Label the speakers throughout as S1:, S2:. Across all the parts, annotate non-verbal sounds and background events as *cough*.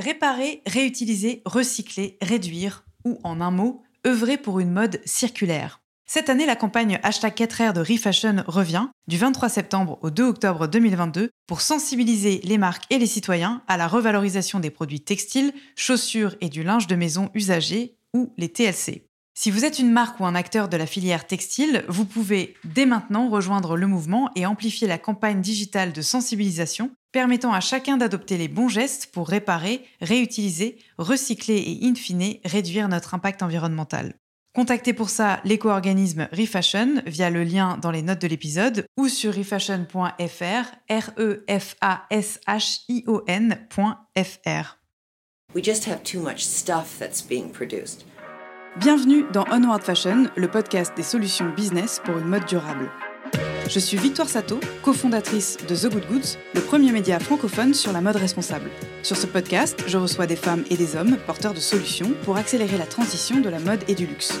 S1: Réparer, réutiliser, recycler, réduire, ou en un mot, œuvrer pour une mode circulaire. Cette année, la campagne Hashtag 4R de ReFashion revient du 23 septembre au 2 octobre 2022 pour sensibiliser les marques et les citoyens à la revalorisation des produits textiles, chaussures et du linge de maison usagé ou les TLC. Si vous êtes une marque ou un acteur de la filière textile, vous pouvez dès maintenant rejoindre le mouvement et amplifier la campagne digitale de sensibilisation permettant à chacun d'adopter les bons gestes pour réparer, réutiliser, recycler et in fine réduire notre impact environnemental. Contactez pour ça l'éco-organisme Refashion via le lien dans les notes de l'épisode ou sur refashion.fr. We just have too much stuff that's being produced. Bienvenue dans Onward Fashion, le podcast des solutions business pour une mode durable. Je suis Victoire Sato, cofondatrice de The Good Goods, le premier média francophone sur la mode responsable. Sur ce podcast, je reçois des femmes et des hommes porteurs de solutions pour accélérer la transition de la mode et du luxe.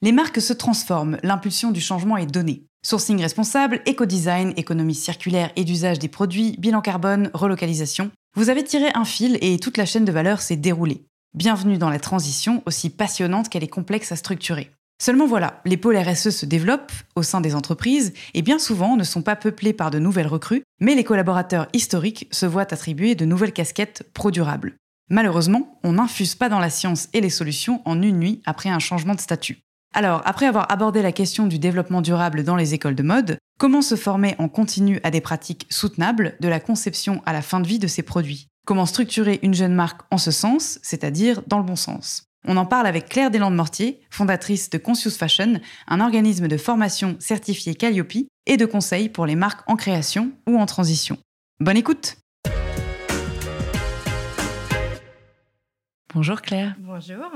S1: Les marques se transforment, l'impulsion du changement est donnée. Sourcing responsable, éco-design, économie circulaire et d'usage des produits, bilan carbone, relocalisation. Vous avez tiré un fil et toute la chaîne de valeur s'est déroulée. Bienvenue dans la transition, aussi passionnante qu'elle est complexe à structurer. Seulement voilà, les pôles RSE se développent au sein des entreprises et bien souvent ne sont pas peuplés par de nouvelles recrues, mais les collaborateurs historiques se voient attribuer de nouvelles casquettes pro-durables. Malheureusement, on n'infuse pas dans la science et les solutions en une nuit après un changement de statut. Alors, après avoir abordé la question du développement durable dans les écoles de mode, comment se former en continu à des pratiques soutenables de la conception à la fin de vie de ces produits? Comment structurer une jeune marque en ce sens, c'est-à-dire dans le bon sens? On en parle avec Claire Deslandes-Mortier, fondatrice de Conscious Fashion, un organisme de formation certifié Calliope et de conseil pour les marques en création ou en transition. Bonne écoute Bonjour Claire.
S2: Bonjour.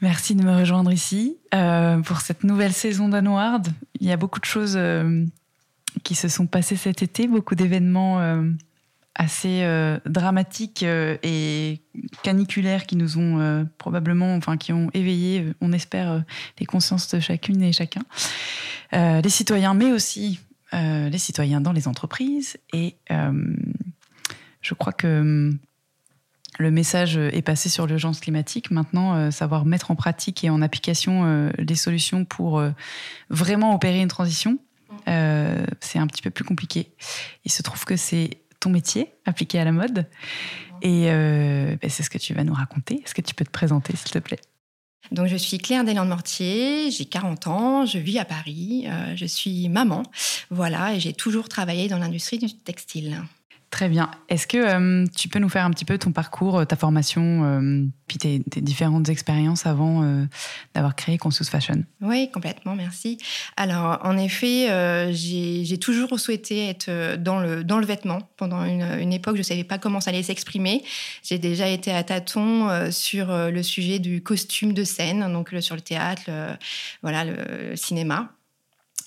S1: Merci de me rejoindre ici euh, pour cette nouvelle saison d'Unward. Il y a beaucoup de choses euh, qui se sont passées cet été, beaucoup d'événements euh, assez dramatiques et caniculaires qui nous ont probablement, enfin qui ont éveillé, on espère, les consciences de chacune et chacun, les citoyens, mais aussi les citoyens dans les entreprises. Et je crois que le message est passé sur l'urgence climatique. Maintenant, euh, savoir mettre en pratique et en application euh, les solutions pour euh, vraiment opérer une transition, c'est un petit peu plus compliqué. Il se trouve que c'est ton métier appliqué à la mode. Et ben, c'est ce que tu vas nous raconter. Est-ce que tu peux te présenter, s'il te plaît?
S2: Donc, je suis Claire Deslandes-Mortier, j'ai 40 ans, je vis à Paris, je suis maman, voilà, et j'ai toujours travaillé dans l'industrie du textile.
S1: Très bien. Est-ce que euh, tu peux nous faire un petit peu ton parcours, euh, ta formation, euh, puis tes, différentes expériences avant d'avoir créé Conscious Fashion?
S2: Oui, complètement, merci. Alors, en effet, j'ai toujours souhaité être dans le, dans le vêtement. Pendant une, époque, je ne savais pas comment ça allait s'exprimer. J'ai déjà été à tâtons sur le sujet du costume de scène, donc sur le théâtre, voilà, le cinéma.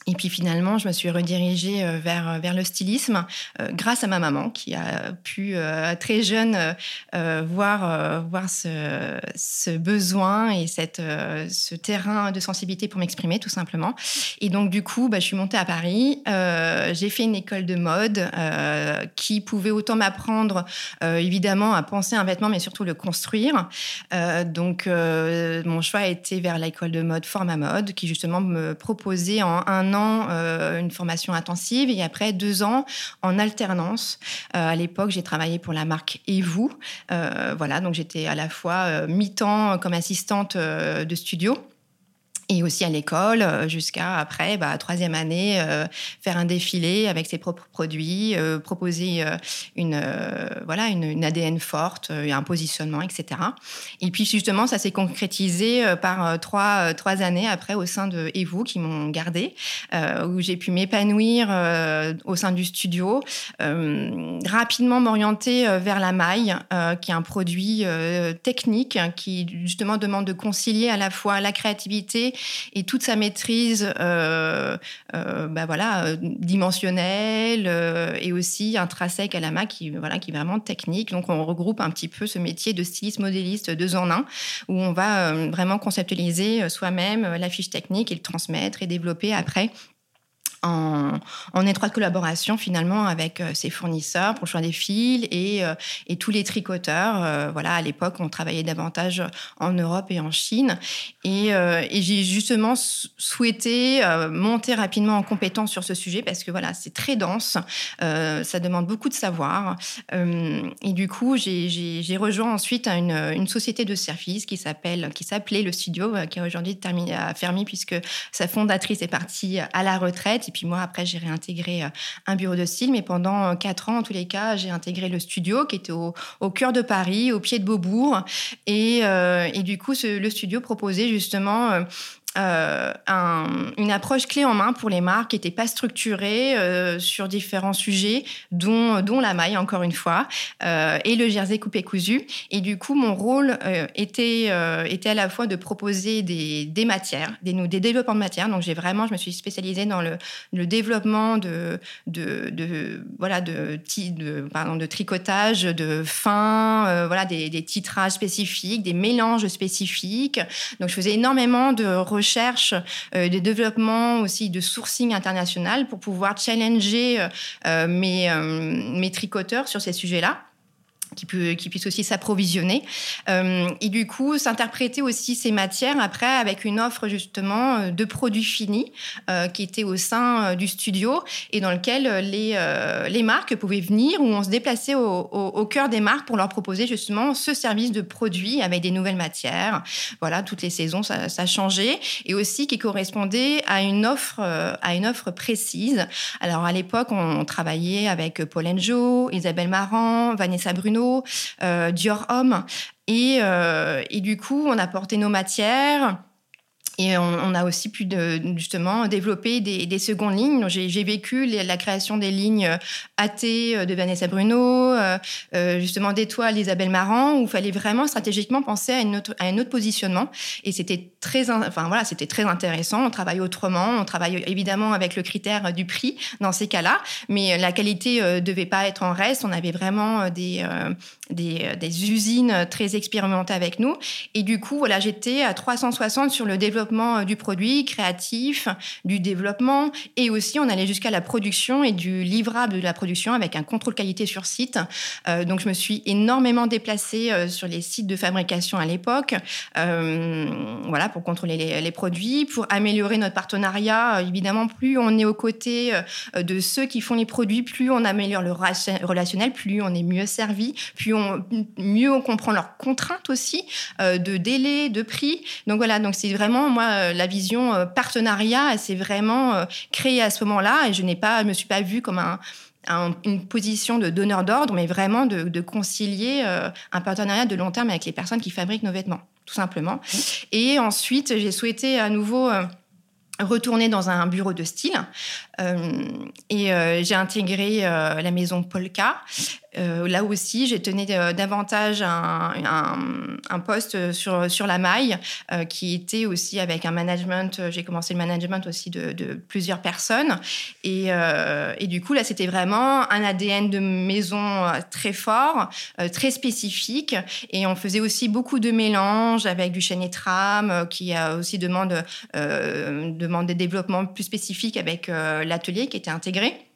S2: Et puis finalement, je me suis redirigée euh, vers, euh, vers le stylisme euh, grâce à ma maman qui a pu très jeune voir, voir ce, ce, besoin et cette, ce terrain de sensibilité pour m'exprimer tout simplement. Et donc du coup, bah, je suis montée à Paris. j'ai fait une école de mode qui pouvait autant m'apprendre évidemment à penser un vêtement, mais surtout le construire. donc mon choix a été vers l'école de mode Forma Mode qui justement me proposait en un euh, une formation intensive et après deux ans en alternance. Euh, à l'époque, j'ai travaillé pour la marque Et vous. Euh, voilà, donc j'étais à la fois mi-temps comme assistante de studio et aussi à l'école euh, jusqu'à après bah, troisième année euh, faire un défilé avec ses propres produits euh, proposer une voilà une, ADN forte un positionnement etc et puis justement ça s'est concrétisé par trois trois années après au sein de Evo qui m'ont gardé où j'ai pu m'épanouir au sein du studio rapidement m'orienter vers la maille qui est un produit technique qui justement demande de concilier à la fois la créativité et toute sa maîtrise, euh, euh, bah voilà, euh, dimensionnelle et aussi intrinsèque à la main, qui voilà, qui est vraiment technique. Donc on regroupe un petit peu ce métier de styliste modéliste deux en un, où on va vraiment conceptualiser soi-même la fiche technique et le transmettre et développer après en, étroite collaboration finalement avec euh, ses fournisseurs pour le choix des fils et, euh, et tous les tricoteurs. Euh, voilà, à l'époque, on travaillait davantage en Europe et en Chine. Et, j'ai justement souhaité monter rapidement en compétence sur ce sujet parce que voilà, c'est très dense, ça demande beaucoup de savoir. et du coup, j'ai rejoint ensuite une, société de services qui s'appelait le Studio, qui a aujourd'hui terminé à fermer puisque sa fondatrice est partie à la retraite et puis moi, après, j'ai réintégré euh, un bureau de style. Mais pendant euh, quatre ans, en tous les cas, j'ai intégré le studio qui était au, cœur de Paris, au pied de Beaubourg. Et, euh, et du coup, le studio proposait justement euh, une approche clé en main pour les marques qui n'était pas structurée euh, sur différents sujets, dont, dont la maille, encore une fois, euh, et le jersey coupé cousu. Et du coup, mon rôle était, était à la fois de proposer des, des matières, des, des développements de matières. Donc, j'ai vraiment, je me suis spécialisée dans le, le développement de, de, de, voilà, de, pardon, de tricotage, de fin, voilà, des, des titrages spécifiques, des mélanges spécifiques. Donc, je faisais énormément de recherche, euh, de développement aussi de sourcing international pour pouvoir challenger euh, euh, mes, mes tricoteurs sur ces sujets-là qui, peut, puisse aussi s'approvisionner. Euh, et du coup, s'interpréter aussi ces matières après avec une offre justement euh, de produits finis euh, qui était au sein du studio et dans lequel les, les marques pouvaient venir ou on se déplaçait au, cœur des marques pour leur proposer justement ce service de produits avec des nouvelles matières. Voilà, toutes les saisons, ça, ça changeait et aussi qui correspondait à une offre, à une offre précise. Alors à l'époque, on, travaillait avec Paul Enjo, Isabelle Marant, Vanessa Bruno euh, Dior Homme. Et, euh, et, du coup, on a porté nos matières et on, a aussi pu de, justement développer des, des secondes lignes. J'ai vécu la création des lignes AT euh, de Vanessa Bruno, euh, euh, justement d'Étoile d'Isabelle Marant, où il fallait vraiment stratégiquement penser à, une autre, à un autre positionnement. Et c'était très, enfin, voilà, c'était très intéressant. On travaille autrement. On travaille évidemment avec le critère du prix dans ces cas-là, mais la qualité ne devait pas être en reste. On avait vraiment des, des, des, usines très expérimentées avec nous. Et du coup, voilà, j'étais à 360 sur le développement euh, du produit, créatif, du développement, et aussi on allait jusqu'à la production et du livrable de la production avec un contrôle qualité sur site. Euh, donc je me suis énormément déplacée euh, sur les sites de fabrication à l'époque, voilà, pour contrôler les, produits, pour améliorer notre partenariat. évidemment, plus on est aux côtés de ceux qui font les produits, plus on améliore le relationnel, plus on est mieux servi, plus on, mieux on comprend leurs contraintes aussi de délai, de prix. Donc voilà, donc c'est vraiment moi, euh, la vision euh, partenariat, s'est vraiment euh, créée à ce moment-là et je n'ai pas, me suis pas vue comme une position de donneur d'ordre, mais vraiment de, concilier un partenariat de long terme avec les personnes qui fabriquent nos vêtements, tout simplement. Et ensuite, j'ai souhaité à nouveau retourner dans un bureau de style et j'ai intégré la maison Polka euh, là aussi, j'ai tenu euh, davantage un, un, poste sur, sur la maille euh, qui était aussi avec un management. J'ai commencé le management aussi de, de plusieurs personnes. Et, et, du coup, là, c'était vraiment un ADN de maison très fort, très spécifique. Et on faisait aussi beaucoup de mélanges avec du chaîne et trame qui a aussi demande, demande des développements plus spécifiques avec l'atelier qui était intégré.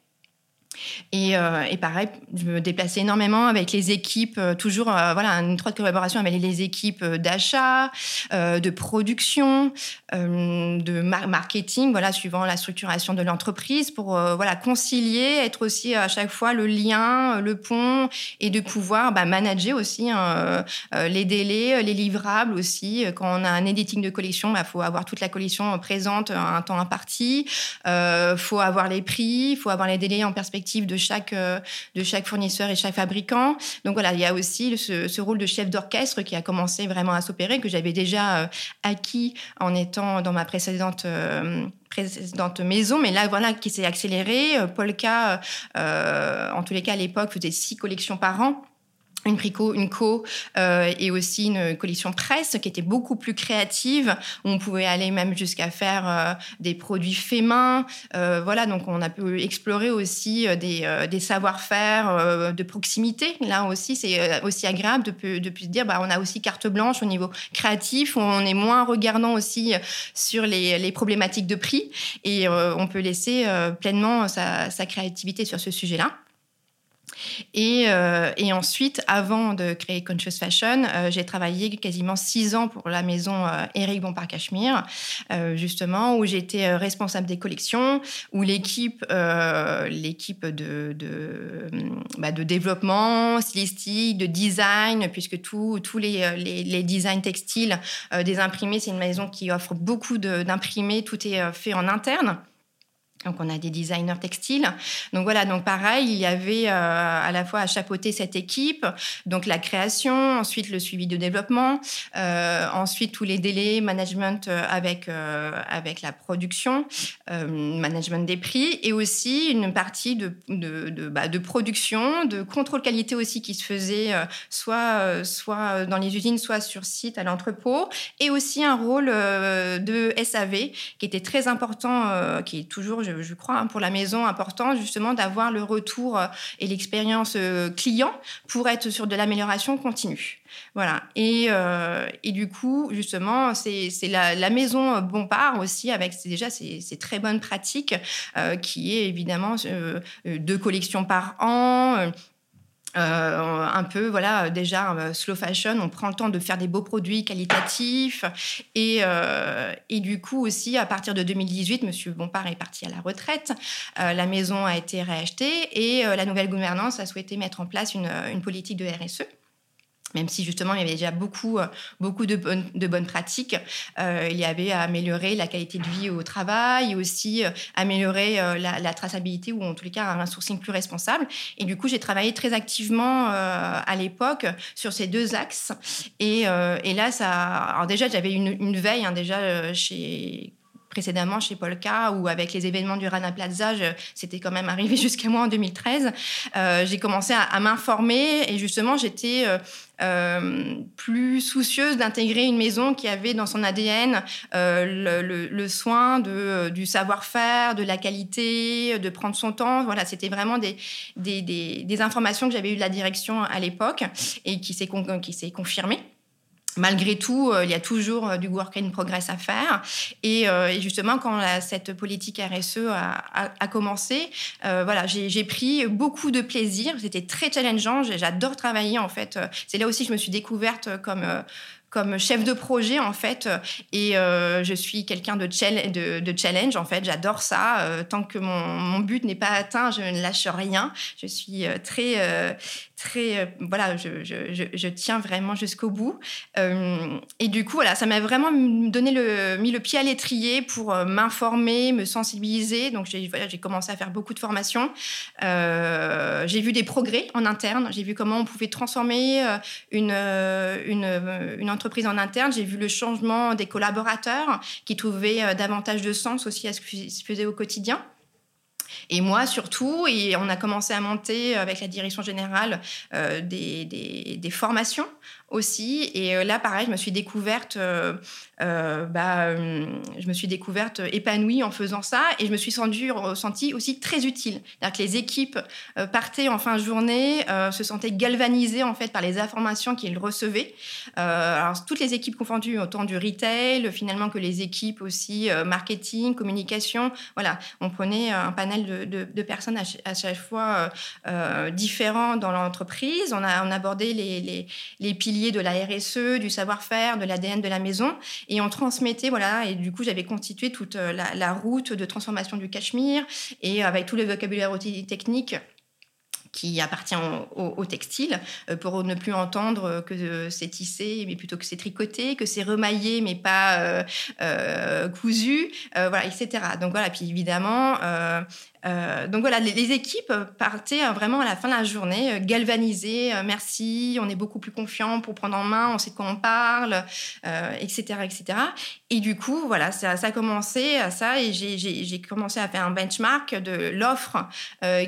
S2: Et, euh, et, pareil, je me déplaçais énormément avec les équipes, euh, toujours euh, voilà, une étroite collaboration avec les équipes d'achat, de production, de marketing, voilà, suivant la structuration de l'entreprise, pour voilà, concilier, être aussi à chaque fois le lien, le pont, et de pouvoir bah, manager aussi hein, les délais, les livrables aussi. Quand on a un editing de collection, il bah, faut avoir toute la collection présente à un temps imparti, il faut avoir les prix, il faut avoir les délais en perspective de chaque, euh, de chaque fournisseur et chaque fabricant. Donc voilà, il y a aussi ce, rôle de chef d'orchestre qui a commencé vraiment à s'opérer, que j'avais déjà euh, acquis en étant dans ma précédente euh, précédente maison, mais là, voilà, qui s'est accéléré. Polka, en tous les cas, à l'époque, faisait six collections par an une Prico, une co euh, et aussi une collection presse qui était beaucoup plus créative où on pouvait aller même jusqu'à faire euh, des produits faits main euh, voilà donc on a pu explorer aussi des, des savoir-faire de proximité. Là aussi c'est aussi agréable de, de se dire bah on a aussi carte blanche au niveau créatif où on est moins regardant aussi sur les, les problématiques de prix et on peut laisser pleinement sa, sa créativité sur ce sujet là et, euh, et, ensuite, avant de créer Conscious Fashion, euh, j'ai travaillé quasiment six ans pour la maison euh, Eric Bompard Cachemire, justement, où j'étais responsable des collections, où l'équipe, l'équipe de, de, bah, de, développement stylistique, de design, puisque tous les, designs textiles des imprimés, c'est une maison qui offre beaucoup d'imprimés, tout est fait en interne. Donc on a des designers textiles. Donc voilà, donc pareil, il y avait euh, à la fois à chapeauter cette équipe, donc la création, ensuite le suivi de développement, euh, ensuite tous les délais, management euh, avec avec la production, management des prix, et aussi une partie de de, de, bah, production, de contrôle qualité aussi qui se faisait soit soit dans les usines, soit sur site à l'entrepôt, et aussi un rôle de SAV qui était très important, qui est toujours je, crois, hein, pour la maison, important justement d'avoir le retour euh, et l'expérience euh, client pour être sur de l'amélioration continue. Voilà. Et, euh, et, du coup, justement, c'est la, la, maison Bompard aussi, avec déjà ces, très bonnes pratiques, qui est évidemment deux collections par an, euh, un peu, voilà, déjà euh, slow fashion, on prend le temps de faire des beaux produits qualitatifs. Et, euh, et du coup aussi, à partir de 2018, Monsieur Bompard est parti à la retraite. la maison a été réachetée et la nouvelle gouvernance a souhaité mettre en place une, une politique de RSE même si justement il y avait déjà beaucoup, euh, beaucoup de, bonnes, de bonnes pratiques. Euh, il y avait à améliorer la qualité de vie au travail, aussi euh, améliorer la, traçabilité ou en tous les cas un sourcing plus responsable. Et du coup, j'ai travaillé très activement à l'époque sur ces deux axes. Et, là, ça, alors déjà, j'avais une, une veille hein, déjà chez précédemment chez Polka ou avec les événements du Rana Plaza, c'était quand même arrivé *laughs* jusqu'à moi en 2013. Euh, j'ai commencé à, m'informer et justement j'étais euh, euh, plus soucieuse d'intégrer une maison qui avait dans son ADN le, soin du savoir-faire, de la qualité, de prendre son temps. Voilà, c'était vraiment des, informations que j'avais eues de la direction à l'époque et qui s'est confirmée malgré tout, euh, il y a toujours euh, du work in progress à faire. Et, euh, justement, quand cette politique RSE a, commencé, voilà, j'ai pris beaucoup de plaisir. C'était très challengeant. J'adore travailler en fait. C'est là aussi que je me suis découverte comme comme chef de projet en fait et je suis quelqu'un de, challenge en fait j'adore ça tant que mon but n'est pas atteint je ne lâche rien je suis très très euh, voilà je, tiens vraiment jusqu'au bout. Euh, et du coup voilà ça m'a vraiment donné le mis le pied à l'étrier pour euh, m'informer me sensibiliser. Donc j'ai voilà, j'ai commencé à faire beaucoup de formations. J'ai vu des progrès en interne. J'ai vu comment on pouvait transformer une, une, une entreprise en interne. J'ai vu le changement des collaborateurs qui trouvaient davantage de sens aussi à ce qui se faisait au quotidien et moi surtout, et on a commencé à monter avec la direction générale euh, des, formations aussi. Et euh, là, pareil, je me suis découverte, euh, bah, je me suis découverte épanouie en faisant ça, et je me suis sentie, aussi très utile. C'est-à-dire que les équipes partaient en fin de journée, se sentaient galvanisées en fait par les informations qu'ils recevaient. alors toutes les équipes confondues, autant du retail, finalement que les équipes aussi marketing, communication. Voilà, on prenait un panel de, personnes à, chaque fois différents dans l'entreprise. On a, on abordé les, les, piliers de la RSE, du savoir-faire, de l'ADN de la maison. Et on transmettait, voilà, et du coup, j'avais constitué toute la, la route de transformation du cachemire et avec tout le vocabulaire technique qui appartient au, textile, euh, pour ne plus entendre que c'est tissé, mais plutôt que c'est tricoté, que c'est remaillé, mais pas euh, euh, cousu, voilà, etc. Donc voilà, puis évidemment, euh, donc voilà, les, équipes partaient euh, vraiment à la fin de la journée euh, galvanisées. merci, on est beaucoup plus confiant pour prendre en main, on sait de quoi on parle, etc., etc. Et du coup, voilà, ça, a commencé à ça et j'ai commencé à faire un benchmark de l'offre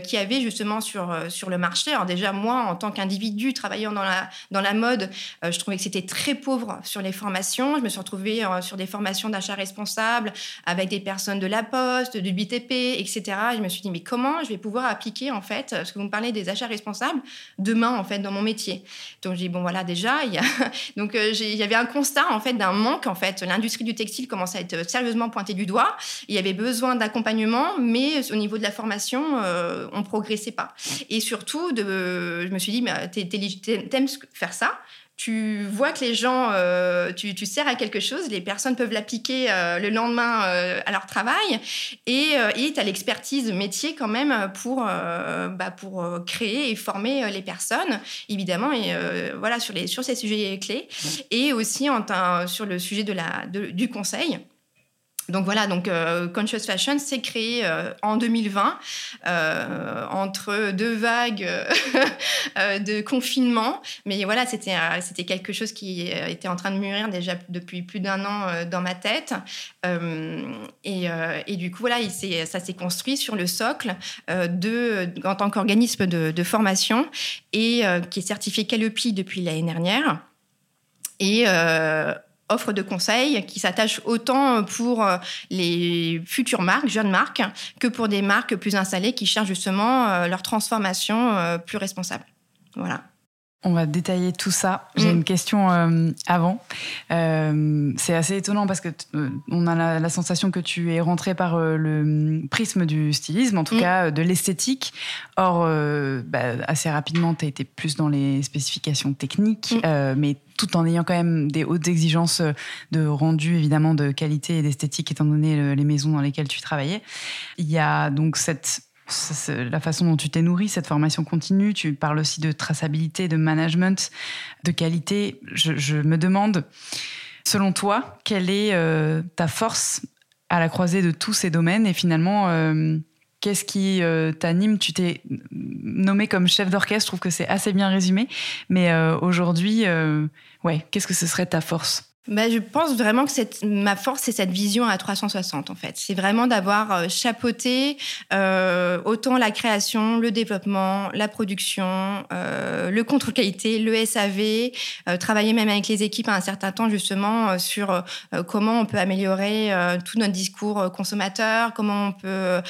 S2: qui y avait justement sur, sur le marché. Alors déjà, moi, en tant qu'individu travaillant dans la, dans la mode, je trouvais que c'était très pauvre sur les formations. Je me suis retrouvée sur des formations d'achat responsable avec des personnes de la Poste, du BTP, etc. Je me suis dit, mais comment je vais pouvoir appliquer, en fait, parce que vous me parlez des achats responsables, demain, en fait, dans mon métier? Donc, j'ai dit, bon, voilà, déjà, il y a... *laughs* Donc, euh, il y avait un constat, en fait, d'un manque, en fait. L'industrie du textile commençait à être sérieusement pointée du doigt. Il y avait besoin d'accompagnement, mais au niveau de la formation, euh, on progressait pas. Surtout, de... je me suis dit, mais t'aimes faire ça. Tu vois que les gens, euh, tu, tu, sers à quelque chose, les personnes peuvent l'appliquer euh, le lendemain euh, à leur travail, et tu as l'expertise métier quand même pour, bah, pour créer et former les personnes, évidemment, et voilà, sur, les, sur ces sujets clés, et aussi en, sur le sujet de la, du conseil. Donc voilà, donc euh, Conscious Fashion s'est créé euh, en 2020 euh, entre deux vagues *laughs* de confinement, mais voilà, c'était c'était quelque chose qui était en train de mûrir déjà depuis plus d'un an dans ma tête, et, et, du coup voilà, il ça s'est construit sur le socle de en tant qu'organisme de, formation et qui est certifié Calliope depuis l'année dernière. Et offre de conseils qui s'attache autant pour euh, les futures marques, jeunes marques, que pour des marques plus installées qui cherchent justement euh, leur transformation euh, plus responsable. Voilà.
S1: On va détailler tout ça. J'ai mm. une question euh, avant. Euh, c'est assez étonnant parce que euh, on a la, sensation que tu es rentré par le mm, prisme du stylisme, en tout mm. cas de l'esthétique. Or, bah, assez rapidement, tu as été plus dans les spécifications techniques, mais tout en ayant quand même des hautes exigences de rendu, évidemment, de qualité et d'esthétique, étant donné les maisons dans lesquelles tu travaillais. Il y a donc cette la façon dont tu t'es nourri, cette formation continue. Tu parles aussi de traçabilité, de management, de qualité. Je, me demande, selon toi, quelle est euh, ta force à la croisée de tous ces domaines et finalement, euh, qu'est-ce qui euh, t'anime? Tu t'es nommé comme chef d'orchestre, je trouve que c'est assez bien résumé. Mais aujourd'hui, ouais, qu'est-ce que ce serait ta force?
S2: Bah, je pense vraiment que cette, ma force, c'est cette vision à 360, en fait. C'est vraiment d'avoir euh, chapeauté euh, autant la création, le développement, la production, euh, le contrôle qualité, le SAV, euh, travailler même avec les équipes à un certain temps, justement, euh, sur euh, comment on peut améliorer tout notre discours consommateur, comment on peut...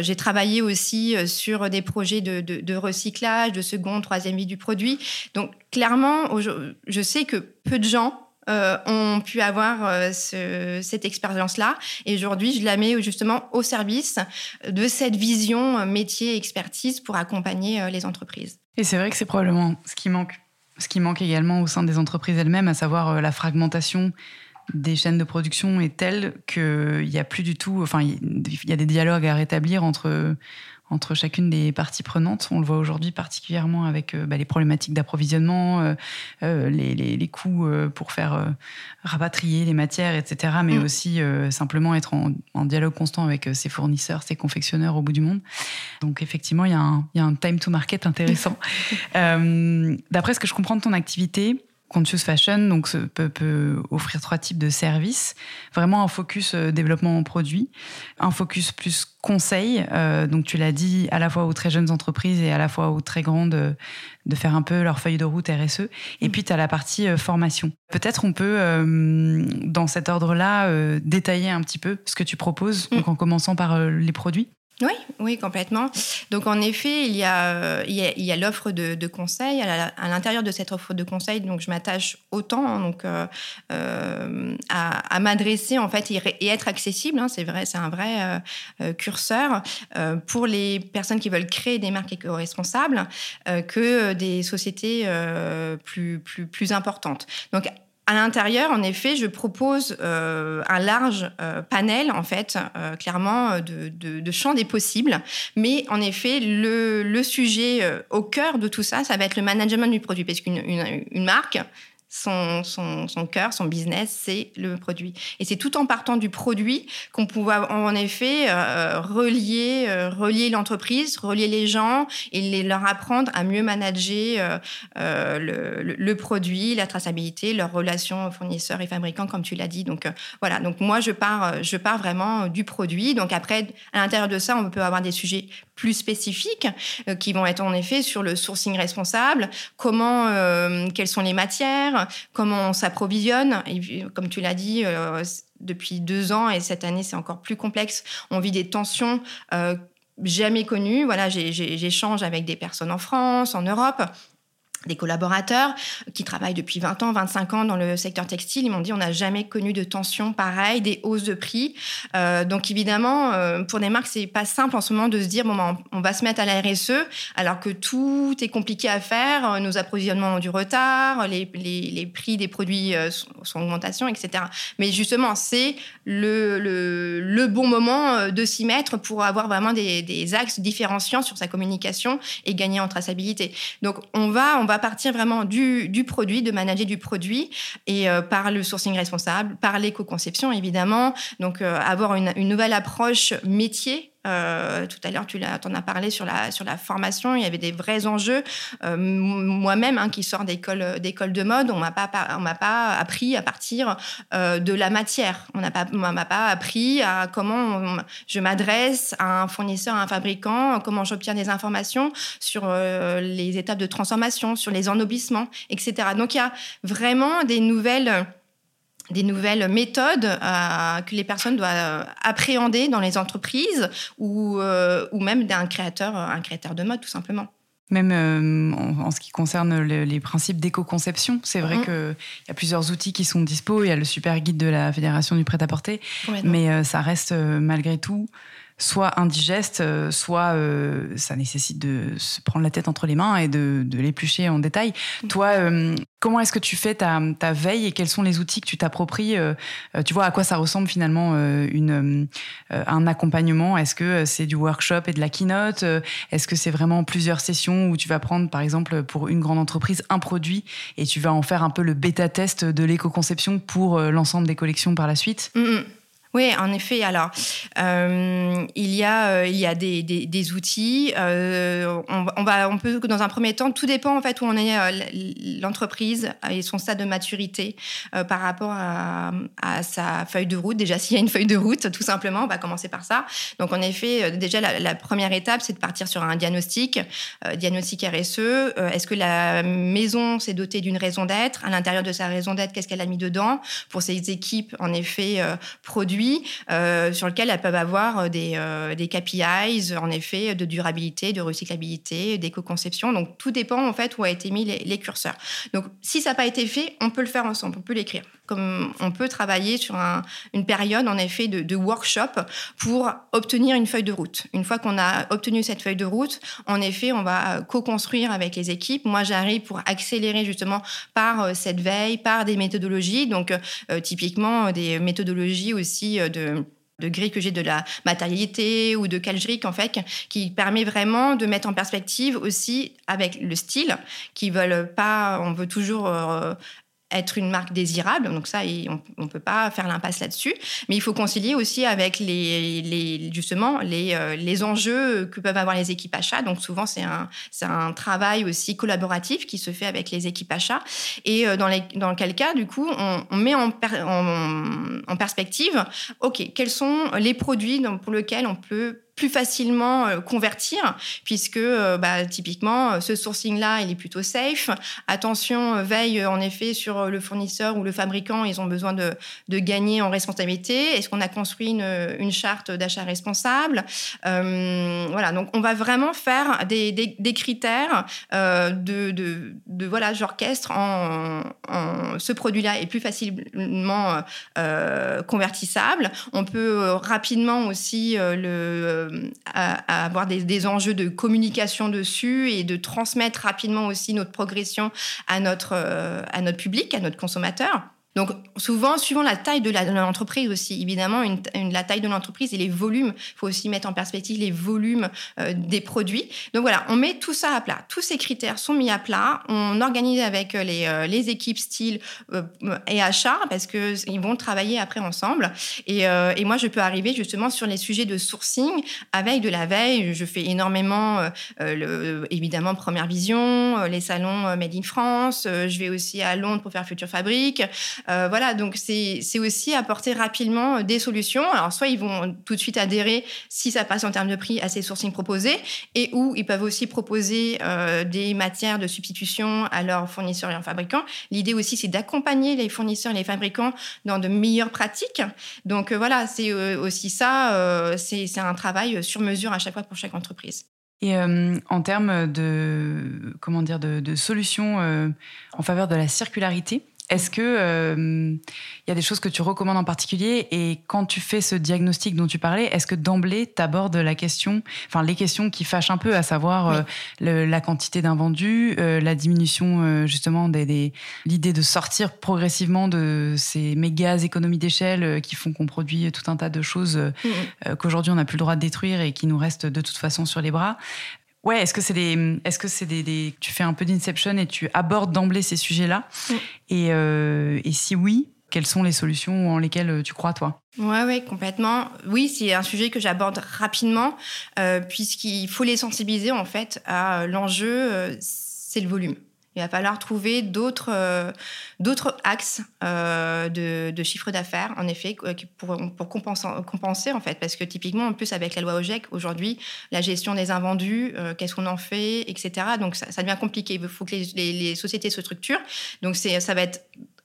S2: J'ai travaillé aussi sur des projets de, de, de recyclage, de seconde, troisième vie du produit. Donc, clairement, je sais que peu de gens euh, ont pu avoir euh, cette expérience-là. Et aujourd'hui, je la mets justement au service de cette vision euh, métier expertise pour accompagner les entreprises.
S1: Et c'est vrai que c'est probablement ce qui manque. Ce qui manque également au sein des entreprises elles-mêmes, à savoir la fragmentation des chaînes de production est telle qu'il n'y a plus du tout, enfin, il y a des dialogues à rétablir entre, entre chacune des parties prenantes. On le voit aujourd'hui particulièrement avec euh, bah, les problématiques d'approvisionnement, euh, euh, les, les, coûts pour faire rapatrier les matières, etc. Mais mm. aussi simplement être en, dialogue constant avec ses fournisseurs, ses confectionneurs au bout du monde. Donc effectivement, il y a un time to market intéressant. *laughs* D'après ce que je comprends de ton activité, Conscious Fashion donc, peut, peut, offrir trois types de services. Vraiment un focus euh, développement produit, un focus plus conseil. Euh, donc tu l'as dit à la fois aux très jeunes entreprises et à la fois aux très grandes euh, de faire un peu leur feuille de route RSE. Et puis tu as la partie formation. Peut-être on peut, dans cet ordre-là, détailler un petit peu ce que tu proposes, mm. donc en commençant par les produits.
S2: Oui, oui, complètement. Donc en effet, il y a, il y a, l'offre de, de, conseil. À l'intérieur de cette offre de conseil, donc je m'attache autant hein, donc, euh, euh, à, m'adresser en fait et, être accessible. Hein, c'est vrai, c'est un vrai euh, curseur pour les personnes qui veulent créer des marques éco-responsables que des sociétés plus, plus, plus importantes. Donc à l'intérieur, en effet, je propose euh, un large euh, panel, en fait, euh, clairement, de, champs des possibles. Mais en effet, le, le sujet au cœur de tout ça, ça va être le management du produit. Parce qu'une une marque, son, son, cœur, son business, c'est le produit. Et c'est tout en partant du produit qu'on pouvait en effet euh, relier, euh, relier l'entreprise, relier les gens et les, leur apprendre à mieux manager euh, le, le, produit, la traçabilité, leurs relations fournisseurs et fabricants, comme tu l'as dit. Donc voilà, donc moi je pars, je pars vraiment du produit. Donc après, à l'intérieur de ça, on peut avoir des sujets plus spécifiques qui vont être en effet sur le sourcing responsable, comment, quelles sont les matières, comment on s'approvisionne. Comme tu l'as dit, euh, depuis deux ans et cette année, c'est encore plus complexe. On vit des tensions euh, jamais connues. Voilà, j'échange avec des personnes en France, en Europe des collaborateurs qui travaillent depuis 20 ans, 25 ans dans le secteur textile, ils m'ont dit on n'a jamais connu de tension pareille, des hausses de prix. Euh, donc évidemment, euh, pour des marques, c'est pas simple en ce moment de se dire bon ben, on va se mettre à la RSE alors que tout est compliqué à faire, nos approvisionnements ont du retard, les, les, les prix des produits euh, sont, en augmentation, etc. Mais justement, c'est le, le, le, bon moment euh, de s'y mettre pour avoir vraiment des, des axes différenciants sur sa communication et gagner en traçabilité. Donc on va va partir vraiment du, du produit, de manager du produit, et euh, par le sourcing responsable, par l'éco-conception évidemment. Donc euh, avoir une, nouvelle approche métier euh, tout à l'heure, tu en as parlé sur la, sur la formation. Il y avait des vrais enjeux. Euh, moi-même, hein, qui sors d'école, de mode, on m'a pas, m'a pas appris à partir euh, de la matière. On m'a pas appris à comment je m'adresse à un fournisseur, à un fabricant, comment j'obtiens des informations sur les étapes de transformation, sur les ennoblissements, etc. Donc il y a vraiment des nouvelles des nouvelles méthodes euh, que les personnes doivent euh, appréhender dans les entreprises ou, euh, ou même d'un créateur, un créateur de mode tout simplement.
S1: Même en, ce qui concerne les principes d'éco-conception, c'est vrai mhm. qu'il y a plusieurs outils qui sont dispo. Il y a le super guide de la Fédération du prêt-à-porter, mais ça reste malgré tout soit indigeste, euh, soit euh, ça nécessite de se prendre la tête entre les mains et de, l'éplucher en détail. Toi, euh, comment est-ce que tu fais ta, veille et quels sont les outils que tu t'appropries Tu vois à quoi ça ressemble finalement une, un accompagnement? Est-ce que c'est du workshop et de la keynote? Est-ce que c'est vraiment plusieurs sessions où tu vas prendre, par exemple, pour une grande entreprise, un produit et tu vas en faire un peu le bêta-test de l'éco-conception pour l'ensemble des collections par la suite?
S2: Mm, mm. Oui, en effet. Alors, euh, il y a, euh, il y a des, outils. Euh, on, va, on peut, dans un premier temps, tout dépend en fait où on est l'entreprise et son stade de maturité par rapport à, à, sa feuille de route. Déjà, *laughs* s'il y a une feuille de route, tout simplement, on va commencer par ça. Donc, en effet, déjà, la, première étape, c'est de partir sur un diagnostic, diagnostic RSE. Est-ce que la maison s'est dotée d'une raison d'être? À l'intérieur de sa raison d'être, qu'est-ce qu'elle a mis dedans? Pour ses équipes, en effet, produits euh, sur lequel elles peuvent avoir euh, des, euh, des, KPIs, en effet, de durabilité, de recyclabilité, d'éco-conception. Donc, tout dépend, en fait, où a été mis les, curseurs. Donc, si ça n'a pas été fait, on peut le faire ensemble, on peut l'écrire. Comme on peut travailler sur une période, en effet, de, de, workshop pour obtenir une feuille de route. Une fois qu'on a obtenu cette feuille de route, en effet, on va co-construire avec les équipes. Moi, j'arrive pour accélérer justement par cette veille, par des méthodologies. Donc, typiquement, des méthodologies aussi euh, de de grille que j'ai de la matérialité ou de calgric en fait qui permet vraiment de mettre en perspective aussi avec le style qui veulent pas on veut toujours euh, être une marque désirable. Donc ça, on ne peut pas faire l'impasse là-dessus. Mais il faut concilier aussi avec les, justement les, euh, les, enjeux que peuvent avoir les équipes achats. Donc souvent, c'est un, un travail aussi collaboratif qui se fait avec les équipes achats. Et euh, dans, les, dans quel cas, du coup, on, met en, en, en, perspective, OK, quels sont les produits pour lesquels on peut plus facilement euh, convertir, puisque euh, bah, typiquement, ce sourcing-là, il est plutôt safe. Attention, veille en effet sur le fournisseur ou le fabricant, ils ont besoin de, de gagner en responsabilité. Est-ce qu'on a construit une, une charte d'achat responsable? Voilà, donc on va vraiment faire des, des, critères de, de, de, voilà, j'orchestre en, en, ce produit-là est plus facilement convertissable. On peut rapidement aussi le, avoir des, des, enjeux de communication dessus et de transmettre rapidement aussi notre progression à notre, à notre public, à notre consommateur. Donc souvent, suivant la taille de l'entreprise aussi, évidemment, une, la taille de l'entreprise et les volumes, il faut aussi mettre en perspective les volumes euh, des produits. Donc voilà, on met tout ça à plat. Tous ces critères sont mis à plat. On organise avec euh, les, euh, les équipes style et achat parce qu'ils vont travailler après ensemble. Et, et, moi, je peux arriver justement sur les sujets de sourcing avec de la veille. Je fais énormément, le, évidemment, Première Vision, les salons Made in France. je vais aussi à Londres pour faire Future Fabric. Euh, voilà, donc c'est aussi apporter rapidement euh, des solutions. Alors, soit ils vont tout de suite adhérer si ça passe en termes de prix à ces sourcings proposés, et ou ils peuvent aussi proposer euh, des matières de substitution à leurs fournisseurs et leurs fabricants. L'idée aussi, c'est d'accompagner les fournisseurs et les fabricants dans de meilleures pratiques. Donc voilà, c'est aussi ça, c'est un travail sur mesure à chaque fois pour chaque entreprise.
S1: Et en termes de comment dire de, de solutions en faveur de la circularité, est-ce que il euh, y a des choses que tu recommandes en particulier? Et quand tu fais ce diagnostic dont tu parlais, est-ce que d'emblée tu abordes la question, enfin les questions qui fâchent un peu, à savoir euh, la quantité d'invendus, euh, la diminution justement des, l'idée de sortir progressivement de ces méga économies d'échelle qui font qu'on produit tout un tas de choses mmh. qu'aujourd'hui on n'a plus le droit de détruire et qui nous restent de toute façon sur les bras. Ouais, est-ce que c'est des, est-ce que c'est des, tu fais un peu d'inception et tu abordes d'emblée ces sujets-là et, euh, et si oui, quelles sont les solutions en lesquelles euh, tu crois toi?
S2: Ouais, ouais, complètement. Oui, c'est un sujet que j'aborde rapidement euh, puisqu'il faut les sensibiliser en fait à l'enjeu, c'est le volume. Il va falloir trouver d'autres euh, axes euh, de, chiffre d'affaires, en effet, pour, pour compenser, en fait. Parce que typiquement, en plus, avec la loi OGEC, aujourd'hui, la gestion des invendus, euh, qu'est-ce qu'on en fait, etc. Donc, ça, devient compliqué. Il faut que les, les sociétés se structurent. Donc, ça va être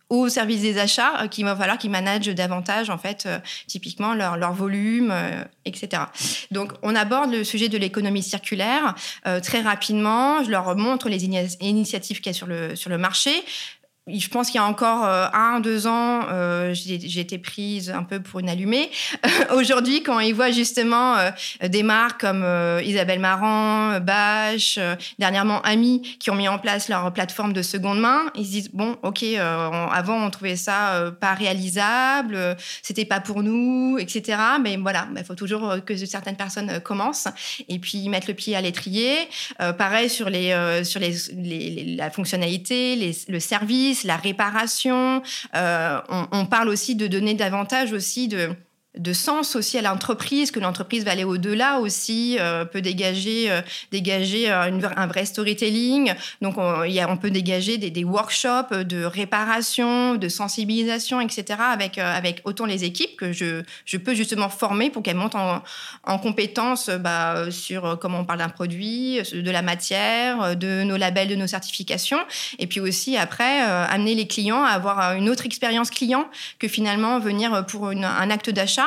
S2: au service des achats euh, qu'il va falloir qu'ils managent davantage en fait euh, typiquement leur, leur volume euh, etc donc on aborde le sujet de l'économie circulaire très rapidement. Je leur montre les initiatives qu'il y a sur le sur le marché je pense qu'il y a encore euh, un, deux ans, euh, j'ai été prise un peu pour une allumée. *laughs* Aujourd'hui, quand ils voient justement euh, des marques comme euh, Isabelle Marant, Bache, dernièrement Ami, qui ont mis en place leur plateforme de seconde main, ils se disent bon, ok, avant on trouvait ça pas réalisable, c'était pas pour nous, etc. Mais voilà, il faut toujours que certaines personnes commencent et puis mettre le pied à l'étrier. pareil sur les sur les, la fonctionnalité, le service la réparation. Euh, on, on, parle aussi de donner davantage aussi de de sens aussi à l'entreprise, que l'entreprise va aller au-delà aussi, euh, peut dégager, euh, dégager euh, un vrai storytelling. Donc, on, peut dégager des, workshops de réparation, de sensibilisation, etc. avec, avec autant les équipes que je, je peux justement former pour qu'elles montent en, en compétences bah, sur comment on parle d'un produit, de la matière, de nos labels, de nos certifications. Et puis aussi, après, amener les clients à avoir une autre expérience client que finalement venir pour un acte d'achat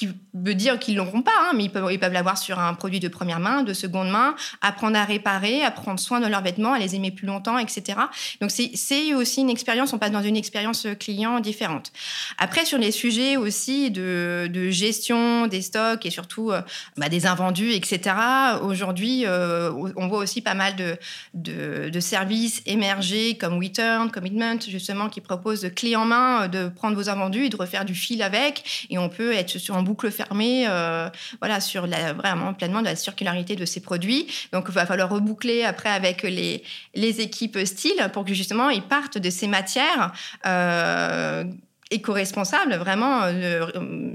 S2: qui veut dire qu'ils l'auront pas, hein, mais ils peuvent, l'avoir sur un produit de première main, de seconde main, apprendre à réparer, à prendre soin de leurs vêtements, à les aimer plus longtemps, etc. Donc c'est aussi une expérience, on passe dans une expérience client différente. Après, sur les sujets aussi de, gestion des stocks et surtout euh, bah, des invendus, etc., aujourd'hui, euh, on voit aussi pas mal de, services émerger comme Return, Commitment, justement, qui proposent de clés en main euh, de prendre vos invendus et de refaire du fil avec. Et on peut être sur un boucle fermée, euh, voilà, sur la, vraiment pleinement de la circularité de ces produits. Donc, il va falloir reboucler après avec les, les équipes style pour que justement ils partent de ces matières. Euh, éco-responsable, vraiment euh,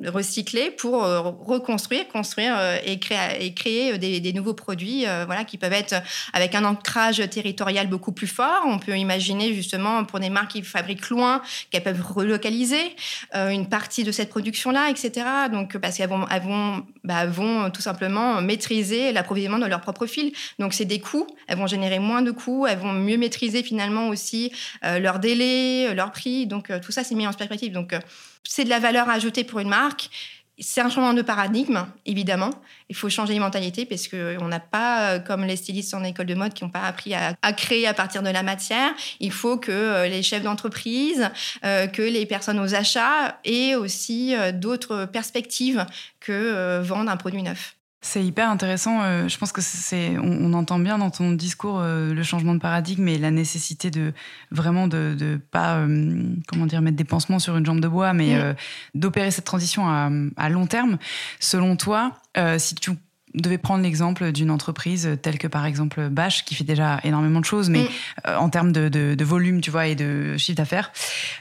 S2: recyclé pour euh, reconstruire, construire euh, et, créer, et créer des, nouveaux produits voilà, qui peuvent être avec un ancrage territorial beaucoup plus fort. On peut imaginer justement pour des marques qui fabriquent loin, qu'elles peuvent relocaliser une partie de cette production-là, etc. Donc, parce qu'elles vont, vont, bah, tout simplement maîtriser l'approvisionnement de leur propre fil. Donc, c'est des coûts. Elles vont générer moins de coûts. Elles vont mieux maîtriser finalement aussi leur délai, leur prix. Donc, tout ça, c'est mis en perspective donc, euh, c'est de la valeur ajoutée pour une marque. C'est un changement de paradigme, évidemment. Il faut changer les mentalités parce qu'on n'a pas, euh, comme les stylistes en école de mode, qui n'ont pas appris à, créer à partir de la matière. Il faut que euh, les chefs d'entreprise, que les personnes aux achats aient aussi d'autres perspectives que vendre un produit neuf.
S1: C'est hyper intéressant. Euh, je pense que c'est, on, entend bien dans ton discours euh, le changement de paradigme et la nécessité de vraiment de, de pas, euh, comment dire, mettre des pansements sur une jambe de bois, mais d'opérer cette transition à, long terme. Selon toi, si tu devais prendre l'exemple d'une entreprise telle que par exemple Bash, qui fait déjà énormément de choses, mais en termes de, de, volume, tu vois, et de chiffre d'affaires,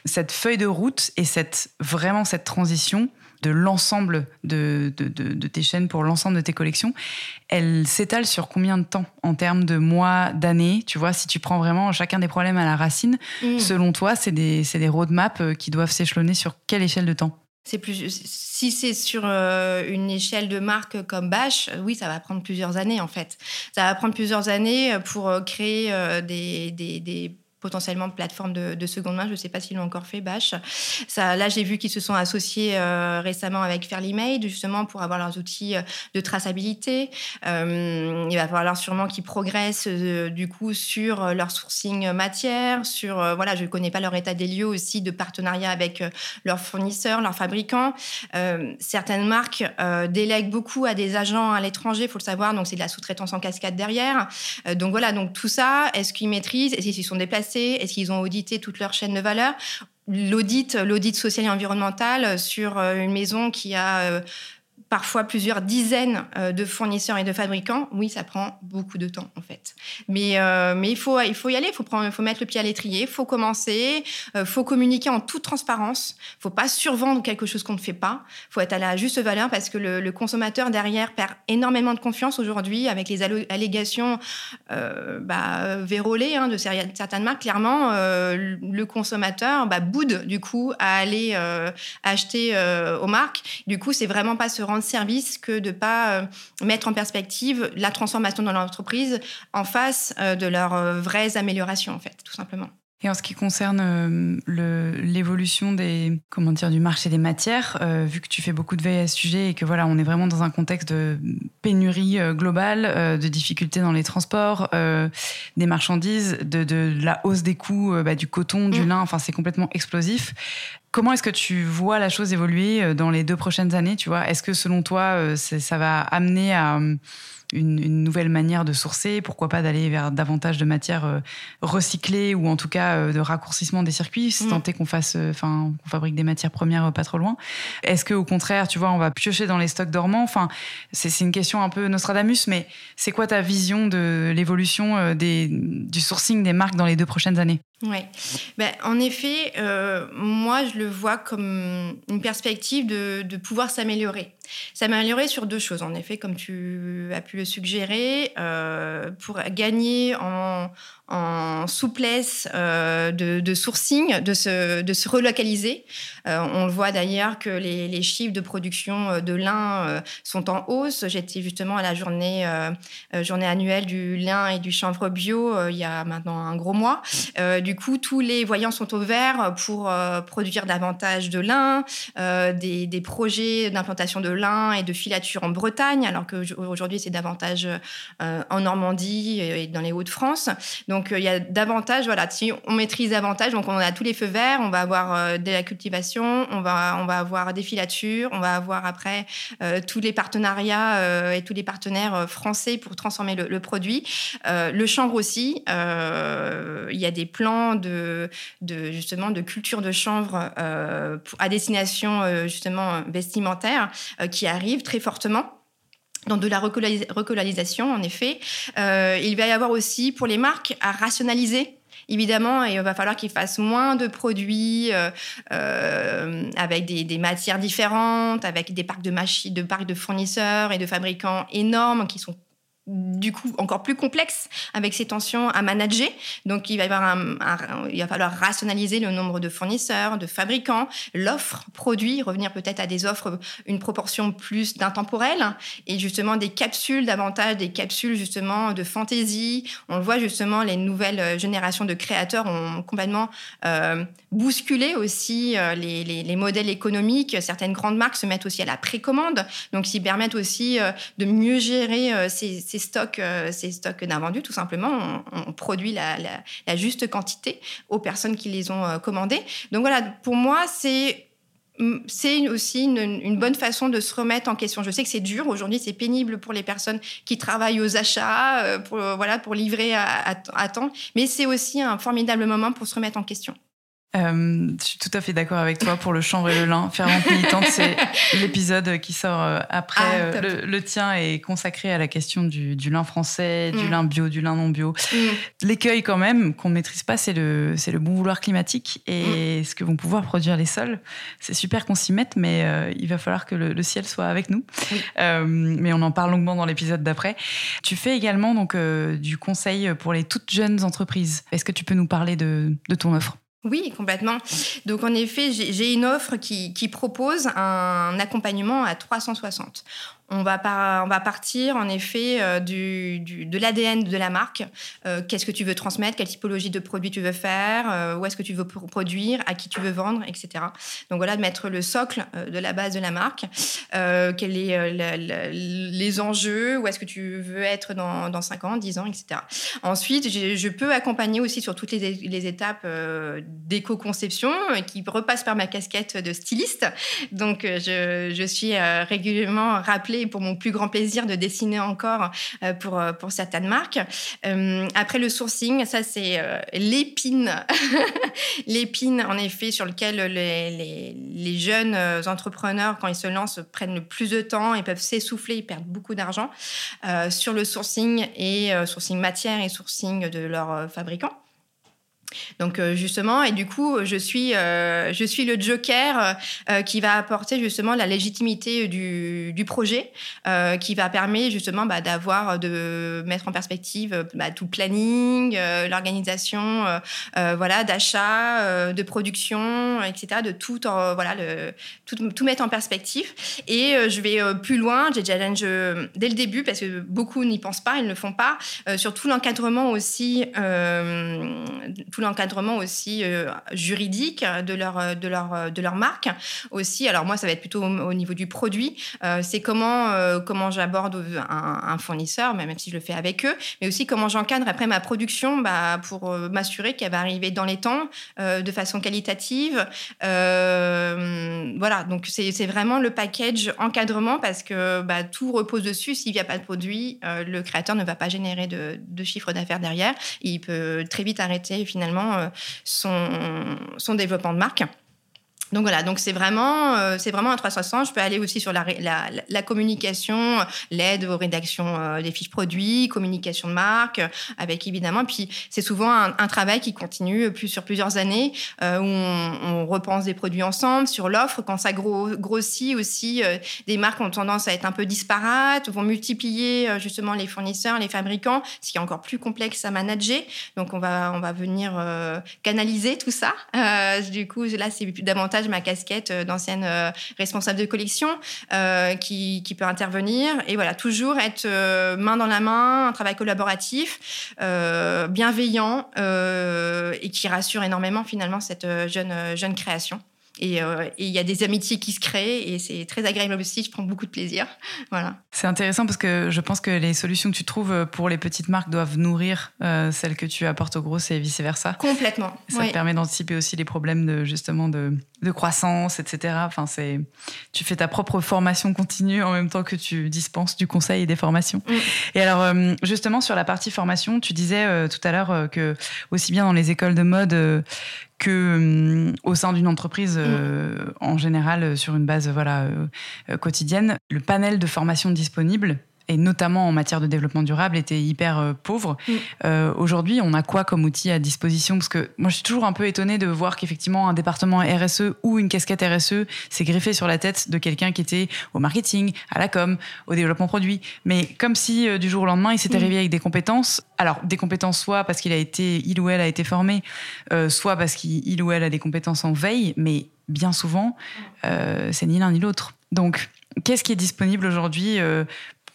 S1: cette feuille de route et cette vraiment cette transition de l'ensemble de, de, tes chaînes pour l'ensemble de tes collections, elle s'étale sur combien de temps en termes de mois, d'années Tu vois, si tu prends vraiment chacun des problèmes à la racine, mm. selon toi, c'est des, des roadmaps euh, qui doivent s'échelonner sur quelle échelle de temps?
S2: C'est plus si c'est sur euh, une échelle de marque comme Bash, oui, ça va prendre plusieurs années en fait. Ça va prendre plusieurs années pour euh, créer des, des, des potentiellement plateforme de, de seconde main. Je ne sais pas s'ils l'ont encore fait, Bash. Là, j'ai vu qu'ils se sont associés euh, récemment avec Fairly Made, justement, pour avoir leurs outils euh, de traçabilité. Euh, il va falloir sûrement qu'ils progressent, du coup, sur leur sourcing matière, sur, voilà, je ne connais pas leur état des lieux aussi de partenariat avec leurs fournisseurs, leurs fabricants. certaines marques délèguent beaucoup à des agents à l'étranger, il faut le savoir, donc c'est de la sous-traitance en cascade derrière. donc voilà, donc tout ça, est-ce qu'ils maîtrisent? Est-ce qu'ils sont déplacés? Est-ce qu'ils ont audité toute leur chaîne de valeur? L'audit, social et environnemental sur euh, une maison qui a euh, parfois plusieurs dizaines euh, de fournisseurs et de fabricants, oui, ça prend beaucoup de temps en fait. Mais, euh, il, faut, il faut y aller, il faut, mettre le pied à l'étrier, il faut commencer, il euh, faut communiquer en toute transparence, il faut pas survendre quelque chose qu'on ne fait pas, il faut être à la juste valeur parce que le, consommateur derrière perd énormément de confiance aujourd'hui avec les allégations bah, vérolées hein, de certaines marques. Clairement, le consommateur bah, boude du coup à aller acheter aux marques. Du coup, c'est vraiment pas se rendre service que de ne pas euh, mettre en perspective la transformation dans l'entreprise en face euh, de leurs euh, vraies améliorations, en fait, tout simplement.
S1: Et en ce qui concerne l'évolution des comment dire du marché des matières, vu que tu fais beaucoup de veille à ce sujet et que voilà, on est vraiment dans un contexte de pénurie globale, de difficultés dans les transports, des marchandises, de, de, la hausse des coûts bah, du coton, du mmh. lin, enfin c'est complètement explosif. Comment est-ce que tu vois la chose évoluer euh, dans les deux prochaines années Tu vois, est-ce que selon toi, euh, ça va amener à euh, une, nouvelle manière de sourcer, pourquoi pas d'aller vers davantage de matières recyclées ou en tout cas de raccourcissement des circuits, si mm. tant est qu'on fasse, enfin, qu'on fabrique des matières premières pas trop loin? Est-ce que au contraire, tu vois, on va piocher dans les stocks dormants? Enfin, c'est une question un peu Nostradamus, mais c'est quoi ta vision de l'évolution du sourcing des marques dans les deux prochaines années?
S2: Oui, ben, en effet, moi je le vois comme une perspective de, de pouvoir s'améliorer. S'améliorer sur deux choses, en effet, comme tu as pu le suggérer, euh, pour gagner en, en souplesse euh, de, sourcing, de se, de se relocaliser. Euh, on le voit d'ailleurs que les, chiffres de production euh, de lin sont en hausse. J'étais justement à la journée, journée annuelle du lin et du chanvre bio il y a maintenant un gros mois. du coup, tous les voyants sont au vert pour produire davantage de lin, des, des, projets d'implantation de lin et de filature en Bretagne, alors qu'aujourd'hui c'est davantage en Normandie et dans les Hauts-de-France. Euh, il y a davantage, voilà, si on maîtrise davantage, donc on a tous les feux verts, on va avoir euh, de la cultivation, on va, on va avoir des filatures, on va avoir après euh, tous les partenariats et tous les partenaires français pour transformer le, produit. le chanvre aussi, il y a des plans de, de justement de culture de chanvre à destination justement vestimentaire qui arrivent très fortement dans de la recolalisation, en effet. Euh, il va y avoir aussi pour les marques à rationaliser Évidemment, il va falloir qu'ils fassent moins de produits avec des, des, matières différentes, avec des parcs de machines, de parcs de fournisseurs et de fabricants énormes qui sont du coup encore plus complexe avec ces tensions à manager. Donc il va, y avoir il va falloir rationaliser le nombre de fournisseurs, de fabricants, l'offre produit, revenir peut-être à des offres, une proportion plus d'intemporel et justement des capsules davantage, des capsules justement de fantaisie. On le voit justement, les nouvelles générations de créateurs ont complètement euh, bousculé aussi euh, les, les, modèles économiques. Certaines grandes marques se mettent aussi à la précommande, donc ils permettent aussi euh, de mieux gérer ces ces stocks, euh, ces stocks d'invendus, tout simplement, on, produit la, juste quantité aux personnes qui les ont euh, commandés. Donc voilà, pour moi, c'est mm, c'est aussi une, bonne façon de se remettre en question. Je sais que c'est dur aujourd'hui, c'est pénible pour les personnes qui travaillent aux achats, euh, pour, voilà, pour livrer à temps, mais c'est aussi un formidable moment pour se remettre en question.
S1: Euh, je suis tout à fait d'accord avec toi pour le chanvre et le lin. Fervente militante, c'est *laughs* l'épisode qui sort euh, après. Ah, euh, le, tien est consacré à la question du, lin français, du mm. lin bio, du lin non bio. Mm. L'écueil quand même qu'on ne maîtrise pas, c'est le, c'est le bon vouloir climatique et mm. ce que vont pouvoir produire les sols. C'est super qu'on s'y mette, mais il va falloir que le, ciel soit avec nous. mais on en parle longuement dans l'épisode d'après. Tu fais également donc du conseil pour les toutes jeunes entreprises. Est-ce que tu peux nous parler de, de ton offre?
S2: Oui, complètement. Donc en effet, j'ai une offre qui, qui, propose un accompagnement à 360 on va, on va partir en effet euh, du, de l'ADN de la marque. Euh, qu'est-ce que tu veux transmettre? Quelle typologie de produit tu veux faire? Euh, Où est-ce que tu veux produire? À qui tu veux vendre? Etc. Donc voilà, de mettre le socle de la base de la marque. quels est les enjeux? Où est-ce que tu veux être dans, dans 5 ans, 10 ans, etc. Ensuite, je peux accompagner aussi sur toutes les, les étapes d'éco-conception qui repassent par ma casquette de styliste. Donc je, je suis régulièrement rappelée pour mon plus grand plaisir de dessiner encore euh, pour, euh, pour certaines marques. Euh, après le sourcing, ça c'est l'épine, *laughs* l'épine en effet sur lequel les, les, jeunes entrepreneurs, quand ils se lancent, prennent le plus de temps et peuvent s'essouffler, ils perdent beaucoup d'argent sur le sourcing et sourcing matière et sourcing de leurs fabricants. Donc euh, justement, et du coup, je suis, euh, je suis le joker euh, qui va apporter justement la légitimité du, du projet, qui va permettre justement bah, d'avoir, de mettre en perspective bah, tout planning, l'organisation, voilà, d'achat, de production, etc., de tout, voilà, tout, tout, mettre en perspective. Et je vais plus loin, j'ai challenge dès le début parce que beaucoup n'y pensent pas, ils ne le font pas, sur tout l'encadrement aussi, l'encadrement aussi euh, juridique de leur, de, leur, de leur marque aussi. Alors moi, ça va être plutôt au, niveau du produit. Euh, c'est comment, euh, comment j'aborde un, fournisseur, même si je le fais avec eux, mais aussi comment j'encadre après ma production bah, pour m'assurer qu'elle va arriver dans les temps, de façon qualitative. voilà, donc c'est vraiment le package encadrement parce que bah, tout repose dessus. S'il n'y a pas de produit, le créateur ne va pas générer de, de chiffre d'affaires derrière. Il peut très vite arrêter finalement euh, son, son développement de marque. Donc voilà, donc c'est vraiment, euh, c'est vraiment un 360. Je peux aller aussi sur la, communication, l'aide aux rédactions euh, des fiches produits, communication de marque, avec évidemment. Puis c'est souvent un, travail qui continue plus sur plusieurs années, où on, repense des produits ensemble, sur l'offre. Quand ça grossit aussi, des marques ont tendance à être un peu disparates, vont multiplier justement les fournisseurs, les fabricants, ce qui est encore plus complexe à manager. Donc on va, on va venir canaliser tout ça. du coup, là, c'est davantage ma casquette euh, d'ancienne euh, responsable de collection euh, qui, peut intervenir. Et voilà, toujours être main dans la main, un travail collaboratif, bienveillant et qui rassure énormément finalement cette jeune, jeune création. Euh, et il y a des amitiés qui se créent et c'est très agréable aussi. Je prends beaucoup de plaisir. *laughs* Voilà.
S1: C'est intéressant parce que je pense que les solutions que tu trouves pour les petites marques doivent nourrir euh, celles que tu apportes aux grosses et vice versa.
S2: Complètement.
S1: Ça te permet d'anticiper aussi les problèmes de justement de, de croissance, etc. Enfin, c'est tu fais ta propre formation continue en même temps que tu dispenses du conseil et des formations. Mm. Et alors euh, justement sur la partie formation, tu disais tout à l'heure que aussi bien dans les écoles de mode que euh, au sein d'une entreprise euh, en général euh, sur une base voilà quotidienne, le panel de formation disponible et notamment en matière de développement durable, était hyper euh, pauvre. Mm. Euh, aujourd'hui, on a quoi comme outil à disposition? Parce que moi, je suis toujours un peu étonnée de voir qu'effectivement, un département RSE ou une casquette RSE s'est greffé sur la tête de quelqu'un qui était au marketing, à la com, au développement produit. Mais comme si euh, du jour au lendemain, il s'était mm. réveillé avec des compétences. Alors, des compétences soit parce qu'il a été, il ou elle a été formé, soit parce qu'il ou elle a des compétences en veille, mais bien souvent, c'est ni l'un ni l'autre. Donc, qu'est-ce qui est disponible aujourd'hui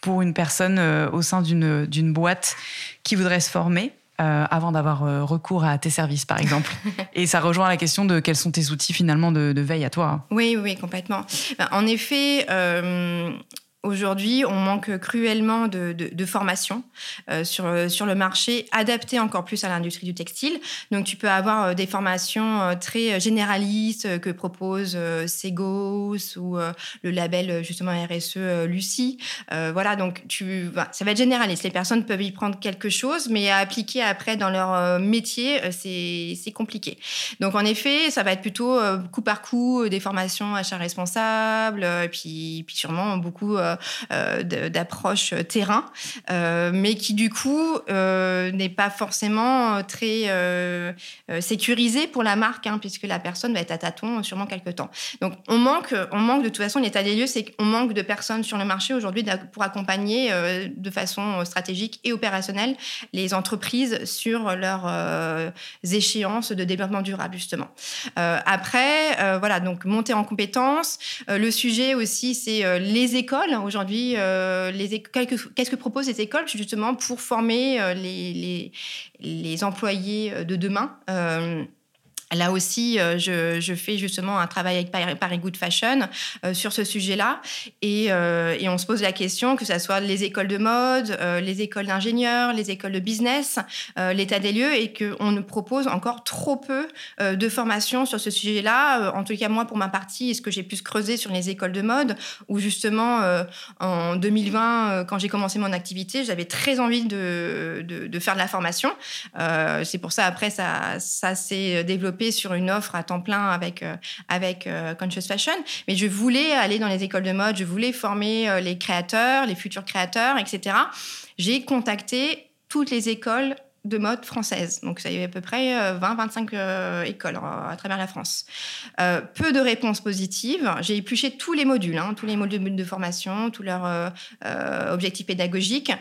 S1: pour une personne euh, au sein d'une boîte qui voudrait se former euh, avant d'avoir euh, recours à tes services, par exemple. *laughs* Et ça rejoint la question de quels sont tes outils finalement de, veille à toi.
S2: Oui, oui, complètement. Ben, en effet, Aujourd'hui, on manque cruellement de, de, formation euh, sur, sur le marché, adapté encore plus à l'industrie du textile. Donc, tu peux avoir euh, des formations euh, très généralistes que propose Segos ou le label justement RSE Lucie. voilà, donc tu, ça va être généraliste. Les personnes peuvent y prendre quelque chose, mais à appliquer après dans leur métier, c'est compliqué. Donc, en effet, ça va être plutôt coup par coup des formations achats responsables, et puis, puis sûrement beaucoup euh, d'approche terrain, euh, mais qui du coup euh, n'est pas forcément très sécurisé pour la marque, hein, puisque la personne va être à tâtons sûrement quelques temps. Donc on manque, on manque de toute façon, l'état des lieux, c'est qu'on manque de personnes sur le marché aujourd'hui pour accompagner de façon stratégique et opérationnelle les entreprises sur leurs échéances de développement durable, justement. après, voilà, donc monter en compétences. le sujet aussi, c'est les écoles aujourd'hui, euh, qu'est-ce que proposent les écoles justement pour former euh, les, les, employés euh, de demain Là aussi, euh, je, fais justement un travail avec Paris, Good Fashion euh, sur ce sujet-là. Euh, et, on se pose la question, que ce soit les écoles de mode, les écoles d'ingénieurs, les écoles de business, l'état des lieux, et qu'on ne propose encore trop peu de formations sur ce sujet-là. en tout cas, moi, pour ma partie, ce que j'ai pu se creuser sur les écoles de mode, où justement, en 2020, quand j'ai commencé mon activité, j'avais très envie de, de, faire de la formation. C'est pour ça, après, ça, ça s'est développé sur une offre à temps plein avec, euh, avec euh, Conscious Fashion. Mais je voulais aller dans les écoles de mode, je voulais former euh, les créateurs, les futurs créateurs, etc. J'ai contacté toutes les écoles de mode françaises. Donc, ça y est à peu près 20-25 écoles à travers la France. peu de réponses positives. J'ai épluché tous les modules, hein, tous les modules de formation, tous leurs objectifs pédagogiques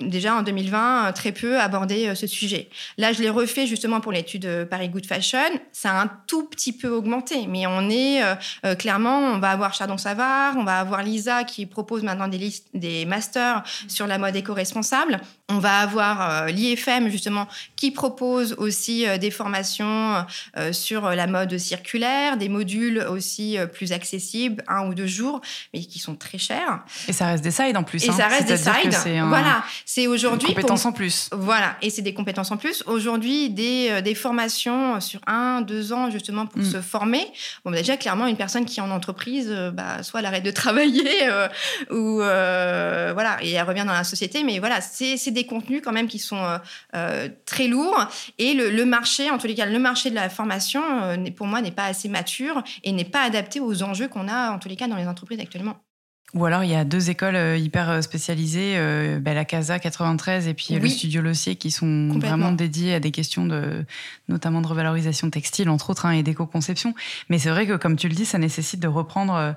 S2: déjà en 2020 très peu abordé euh, ce sujet. Là, je l'ai refait justement pour l'étude euh, Paris Good Fashion. Ça a un tout petit peu augmenté, mais on est euh, clairement, on va avoir Chardon Savard, on va avoir Lisa qui propose maintenant des listes, des masters sur la mode éco-responsable. On va avoir l'IFM justement qui propose aussi des formations sur la mode circulaire, des modules aussi plus accessibles, un ou deux jours, mais qui sont très chers.
S1: Et ça reste des sides en plus.
S2: Et ça
S1: hein.
S2: reste des sides. Voilà. C'est aujourd'hui.
S1: Des compétences en plus.
S2: Voilà, et c'est des compétences en plus. Aujourd'hui, des, euh, des formations sur un, deux ans, justement, pour mm. se former. Bon, bah, déjà, clairement, une personne qui est en entreprise, euh, bah, soit elle arrête de *laughs* travailler, euh, ou voilà, et elle revient dans la société. Mais voilà, c'est des contenus quand même qui sont très lourds. Et le, le, marché, en tous les cas, le marché de la formation, pour moi, n'est pas assez mature et n'est pas adapté aux enjeux qu'on a, en tous les cas, dans les entreprises actuellement.
S1: Ou alors il y a deux écoles euh, hyper euh, spécialisées, euh, bah, la Casa 93 et puis le Studio Lossier, qui sont vraiment dédiées à des questions de, notamment de revalorisation textile, entre autres, hein, et d'éco-conception. Mais c'est vrai que, comme tu le dis, ça nécessite de reprendre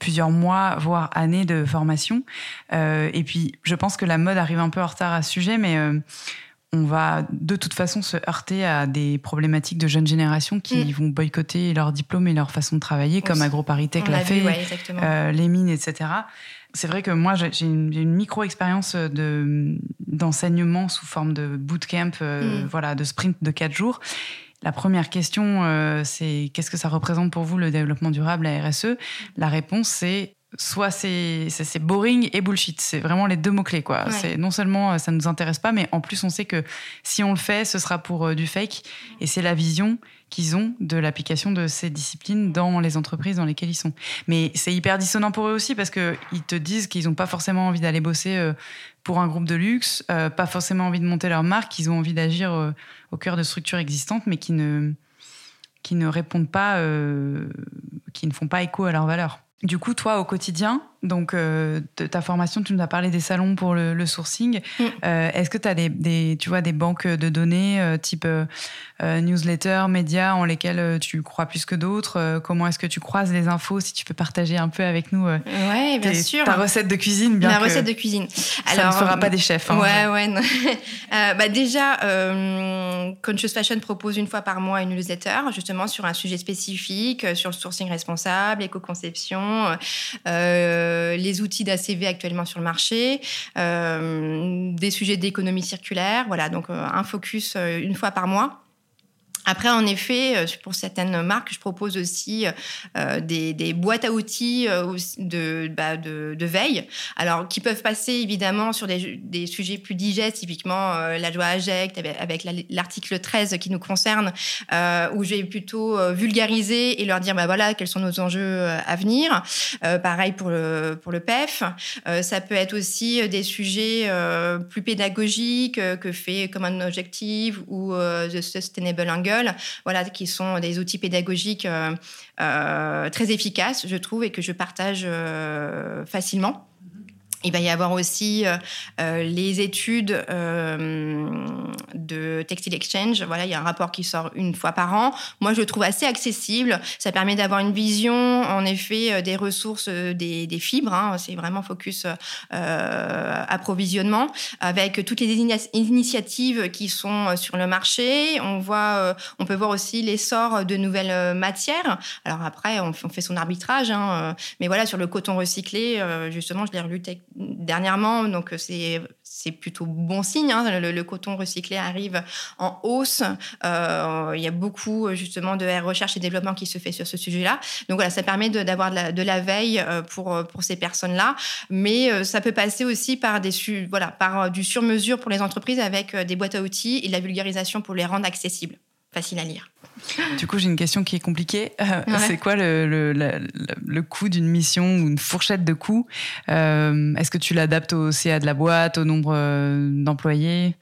S1: plusieurs mois, voire années de formation. et puis, je pense que la mode arrive un peu en retard à ce sujet, mais on va de toute façon se heurter à des problématiques de jeunes générations qui mm. vont boycotter leur diplôme et leur façon de travailler, comme AgroParisTech l'a fait, euh, les mines, etc. C'est vrai que moi, j'ai une, micro-expérience d'enseignement sous forme de bootcamp, euh, mm. voilà, de sprint de quatre jours. La première question, euh, c'est qu'est-ce que ça représente pour vous le développement durable, la RSE La réponse, c'est soit c'est boring et bullshit. C'est vraiment les deux mots-clés, quoi. C'est non seulement euh, ça ne nous intéresse pas, mais en plus on sait que si on le fait, ce sera pour euh, du fake. Et c'est la vision qu'ils ont de l'application de ces disciplines dans les entreprises dans lesquelles ils sont. Mais c'est hyper dissonant pour eux aussi parce qu'ils te disent qu'ils n'ont pas forcément envie d'aller bosser euh, pour un groupe de luxe, pas forcément envie de monter leur marque, ils ont envie d'agir au cœur de structures existantes, mais qui ne, qui ne répondent pas, qui ne font pas écho à leurs valeurs. Du coup, toi, au quotidien, donc de ta formation, tu nous as parlé des salons pour le, sourcing. Mm. Est-ce que tu as des, tu vois, des banques de données type newsletter, médias en lesquels tu crois plus que d'autres Comment est-ce que tu croises les infos Si tu peux partager un peu avec nous
S2: ouais, bien sûr.
S1: ta recette de cuisine.
S2: Bien La recette de cuisine.
S1: Alors, ça ne fera pas des chefs. Hein,
S2: ouais, ouais. *laughs* bah déjà, Conscious Fashion propose une fois par mois une newsletter, justement sur un sujet spécifique, sur le sourcing responsable, l'éco-conception, euh, les outils d'ACV actuellement sur le marché, euh, des sujets d'économie circulaire. Voilà, donc euh, un focus une fois par mois. Après, en effet, euh, pour certaines marques, je propose aussi euh, des, boîtes à outils euh, bah, de, veille, alors qui peuvent passer évidemment sur des, sujets plus digestes, typiquement la joie AGECT avec, l'article 13 qui nous concerne, où je vais plutôt vulgariser et leur dire bah, voilà, quels sont nos enjeux à venir. pareil pour le, PEF. ça peut être aussi des sujets plus pédagogiques que fait comme un objectif ou The Sustainable Voilà, qui sont des outils pédagogiques euh, euh, très efficaces, je trouve, et que je partage euh, facilement. Il va y avoir aussi euh, euh, les études euh, de Textile Exchange. Voilà, il y a un rapport qui sort une fois par an. Moi, je le trouve assez accessible. Ça permet d'avoir une vision, en effet, des ressources des, fibres. Hein. C'est vraiment focus approvisionnement, avec toutes les initiatives qui sont sur le marché. On voit, on peut voir aussi l'essor de nouvelles matières. Alors après, on, fait son arbitrage, hein, mais voilà, sur le coton recyclé, justement, je l'ai relu dernièrement, donc c'est c'est plutôt bon signe. Hein. Le, coton recyclé arrive en hausse. Euh, il y a beaucoup justement de recherche et développement qui se fait sur ce sujet-là. Donc voilà, ça permet d'avoir de, la veille euh, pour pour ces personnes-là, mais euh, ça peut passer aussi par des voilà par du sur-mesure pour les entreprises avec des boîtes à outils et de la vulgarisation pour les rendre accessibles, faciles à lire.
S1: Du coup, j'ai une question qui est compliquée. Euh, c'est quoi le, le, coût d'une mission ou une fourchette de coût? Euh, Est-ce que tu l'adaptes au CA de la boîte, au nombre euh, d'employés?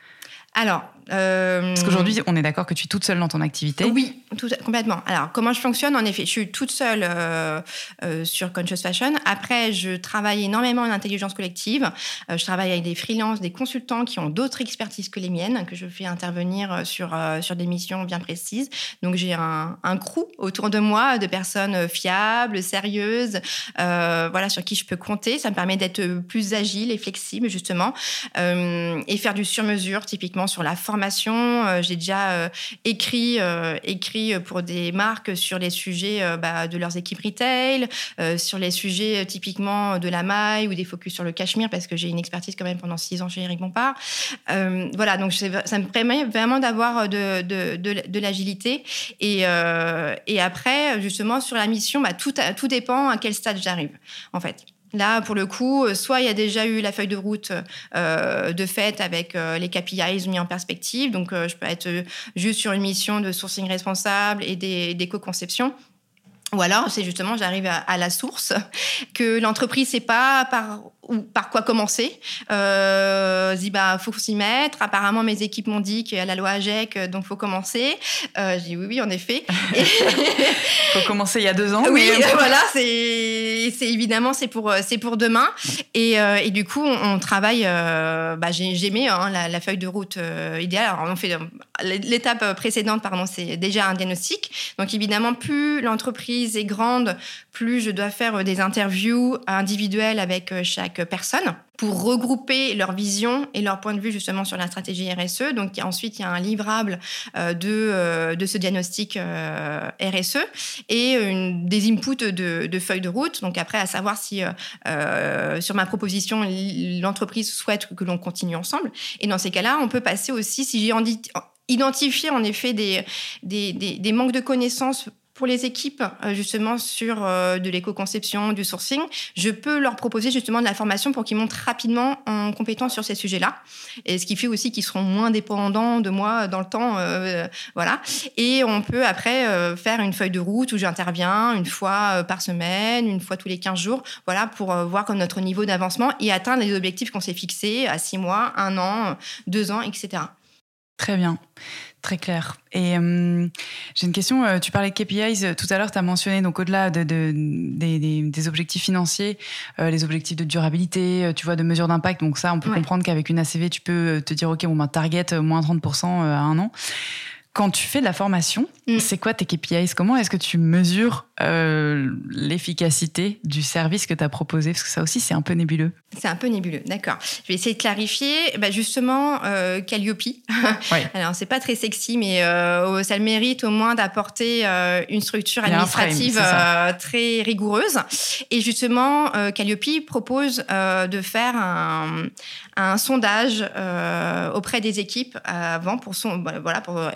S2: Alors,
S1: euh, Parce qu'aujourd'hui, on est d'accord que tu es toute seule dans ton activité.
S2: Oui, tout, complètement. Alors, comment je fonctionne En effet, je suis toute seule euh, euh, sur Conscious Fashion. Après, je travaille énormément en intelligence collective. je travaille avec des freelances, des consultants qui ont d'autres expertises que les miennes, que je fais intervenir sur, sur des missions bien précises. Donc, j'ai un, un crew autour de moi de personnes fiables, sérieuses, voilà, sur qui je peux compter. Ça me permet d'être plus agile et flexible, justement, et faire du sur-mesure, typiquement sur la forme euh, j'ai déjà euh, écrit, euh, écrit pour des marques sur les sujets bah, de leurs équipes retail, sur les sujets typiquement de la maille ou des focus sur le cachemire, parce que j'ai une expertise quand même pendant six ans chez Eric Bompard. voilà, donc ça me permet vraiment d'avoir de, de, de, l'agilité. Et, et après, justement, sur la mission, bah, tout, tout dépend à quel stade j'arrive, en fait. Là, pour le coup, euh, soit il y a déjà eu la feuille de route euh, de fait avec euh, les KPIs mis en perspective, donc je peux être juste sur une mission de sourcing responsable et d'éco-conception. Ou alors, c'est justement, j'arrive à, la source, *laughs* que l'entreprise sait pas par ou par quoi commencer. Euh, dit bah faut s'y mettre. Apparemment mes équipes m'ont dit qu'il y a la loi AGEC, euh, donc faut commencer. Euh, j'ai dit oui oui en effet. *laughs*
S1: faut commencer il y a deux ans.
S2: Oui *laughs* voilà c'est c'est évidemment c'est pour c'est pour demain et, et du coup on, travaille. bah j'ai mis hein, la, la, feuille de route idéale. Alors on fait l'étape précédente pardon c'est déjà un diagnostic. Donc évidemment plus l'entreprise est grande, plus je dois faire des interviews individuelles avec chaque personnes pour regrouper leur vision et leur point de vue justement sur la stratégie RSE. Donc ensuite, il y a un livrable euh, de, euh, de ce diagnostic euh, RSE et une, des inputs de, de, feuilles de route. Donc après, à savoir si sur ma proposition, l'entreprise souhaite que l'on continue ensemble. Et dans ces cas-là, on peut passer aussi, si j'ai identifié en effet des, des, des, manques de connaissances pour les équipes euh, justement sur euh, de l'éco-conception, du sourcing, je peux leur proposer justement de la formation pour qu'ils montent rapidement en compétence sur ces sujets-là. Et ce qui fait aussi qu'ils seront moins dépendants de moi dans le temps, euh, voilà. Et on peut après faire une feuille de route où j'interviens une fois par semaine, une fois tous les 15 jours, voilà, pour voir comme notre niveau d'avancement et atteindre les objectifs qu'on s'est fixés à 6 mois, 1 an, 2 ans, etc.
S1: Très bien. Très clair. Et euh, j'ai une question. Euh, tu parlais de KPIs euh, tout à l'heure. Tu as mentionné, donc au-delà de, des, objectifs financiers, les objectifs de durabilité, tu vois, de mesure d'impact. Donc ça, on peut comprendre qu'avec une ACV, tu peux te dire, OK, bon, ben, target moins 30% à un an. Quand tu fais de la formation, mm. c'est quoi tes KPIs Comment est-ce que tu mesures euh, l'efficacité du service que tu as proposé? Parce que ça aussi, c'est un peu nébuleux.
S2: C'est un peu nébuleux, d'accord. Je vais essayer de clarifier. Bah justement, euh, Calliope. *laughs* Alors, c'est pas très sexy, mais euh, ça le mérite au moins d'apporter euh, une structure administrative très rigoureuse. Et justement, Calliope propose de faire un, un sondage euh, auprès des équipes avant pour son, voilà pour euh,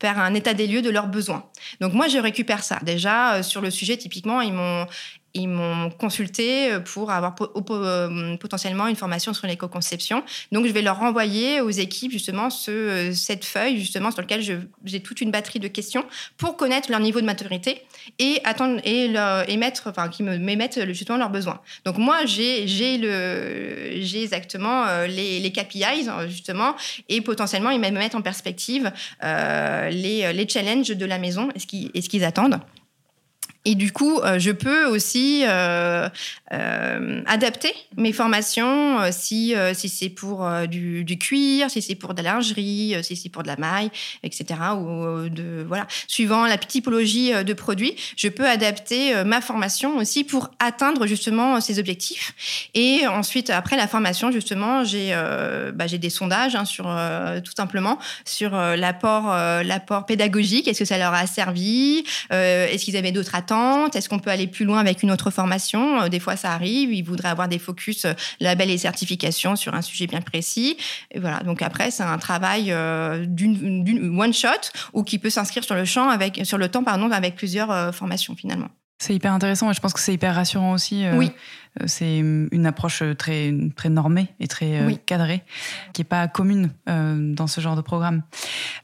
S2: faire un état des lieux de leurs besoins. Donc moi je récupère ça. Déjà euh, sur le sujet typiquement ils m'ont ils m'ont consulté euh, pour avoir euh, potentiellement une formation sur l'éco-conception. Donc, je vais leur renvoyer aux équipes justement euh, cette feuille justement sur laquelle j'ai toute une batterie de questions pour connaître leur niveau de maturité et attendre et, enfin, qui m'émettent justement leurs besoins. Donc, moi, j'ai j'ai exactement les, KPIs justement et potentiellement ils me mettent en perspective les, les challenges de la maison et ce qu'ils attendent. Et du coup, euh, je peux aussi euh, euh, adapter mes formations si, si c'est pour du, cuir, si c'est pour de la lingerie, si c'est pour de la maille, etc. Ou de voilà, suivant la typologie de produits, je peux adapter ma formation aussi pour atteindre justement ces objectifs. Et ensuite, après la formation, justement, j'ai bah, j'ai des sondages hein, sur tout simplement sur l'apport l'apport pédagogique. Est-ce que ça leur a servi? Est-ce qu'ils avaient d'autres attentes? Est-ce qu'on peut aller plus loin avec une autre formation? Euh, Des fois, ça arrive. Ils voudraient avoir des focus euh, label et certification sur un sujet bien précis. Et voilà. Donc après, c'est un travail euh, d'une one shot ou qui peut s'inscrire sur le champ avec sur le temps pardon avec plusieurs formations finalement.
S1: C'est hyper intéressant et je pense que c'est hyper rassurant aussi.
S2: oui.
S1: Euh, c'est une approche très, très normée et très euh, cadrée, qui n'est pas commune euh, dans ce genre de programme.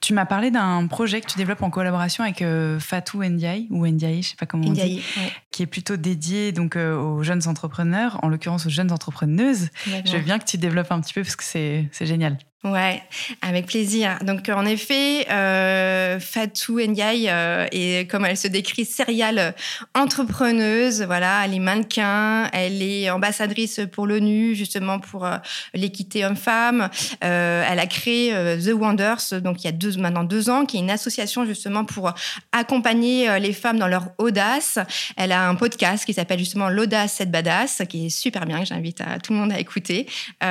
S1: Tu m'as parlé d'un projet que tu développes en collaboration avec Fatou Ndiaye, ou Ndiaye, je ne sais pas comment on dit, qui est plutôt dédié donc, aux jeunes entrepreneurs, en l'occurrence aux jeunes entrepreneuses. Je veux bien que tu développes un petit peu parce que c'est génial.
S2: Ouais, avec plaisir. Donc en effet, euh, Fatou Ndiaye euh, est, comme elle se décrit, serial entrepreneuse. Voilà, elle est mannequin, elle est ambassadrice pour l'ONU justement pour euh, l'équité homme-femme. Euh, elle a créé euh, The Wonders, donc il y a maintenant deux ans, qui est une association justement pour accompagner les femmes dans leur audace. Elle a un podcast qui s'appelle justement l'audace cette badass, qui est super bien, que j'invite tout le monde à écouter, qui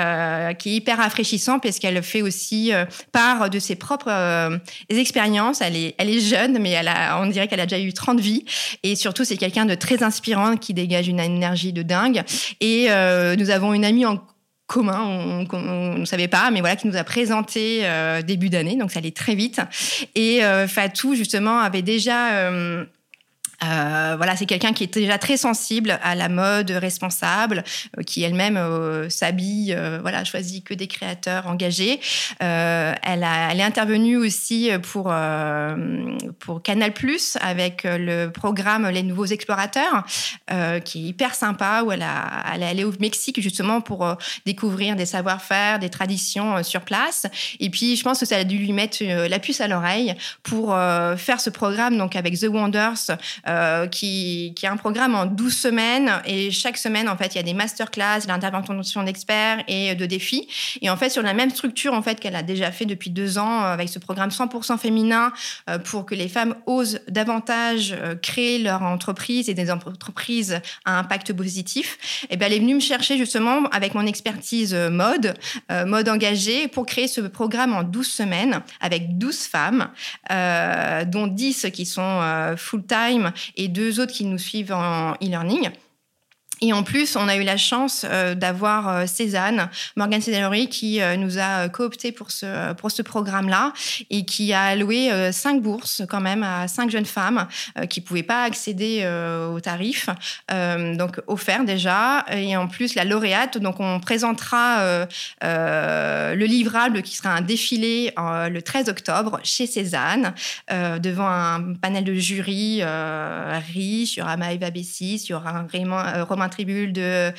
S2: est hyper rafraîchissant parce qu'elle fait aussi euh, part de ses propres euh, expériences. Elle est, jeune, mais on dirait qu'elle a déjà eu 30 vies. Et surtout, c'est quelqu'un de très inspirant qui dégage une énergie de dingue. Et euh, nous avons une amie en commun, on ne savait pas, mais voilà, qui nous a présenté début d'année, donc ça allait très vite. Et Fatou, justement, avait déjà voilà, c'est quelqu'un qui est déjà très sensible à la mode responsable, euh, qui elle-même euh, s'habille, voilà, choisit que des créateurs engagés. elle, a, elle est intervenue aussi pour pour Canal Plus avec le programme Les Nouveaux Explorateurs, qui est hyper sympa où elle a, elle est allée au Mexique justement pour découvrir des savoir-faire, des traditions sur place. Et puis, je pense que ça a dû lui mettre la puce à l'oreille pour faire ce programme donc avec The Wonders euh, qui, qui, a un programme en 12 semaines. Et chaque semaine, en fait, il y a des masterclass, l'intervention d'experts et de défis. Et en fait, sur la même structure en fait qu'elle a déjà fait depuis deux ans euh, avec ce programme 100% féminin euh, pour que les femmes osent davantage créer leur entreprise et des entreprises à impact positif. Et eh bien, elle est venue me chercher justement avec mon expertise mode, mode engagé, pour créer ce programme en 12 semaines avec 12 femmes, dont 10 qui sont full-time et deux autres qui nous suivent en e-learning. Et en plus, on a eu la chance euh, d'avoir euh, Cézanne, Morgan Cézanne qui euh, nous a coopté pour ce, pour ce programme-là et qui a alloué cinq bourses quand même à cinq jeunes femmes qui ne pouvaient pas accéder aux tarifs, donc offerts déjà. Et en plus, la lauréate, donc on présentera le livrable qui sera un défilé le 13 octobre chez Cézanne devant un panel de jury riche. Il y aura Maëva Bessis, il y aura un Romain Tribule de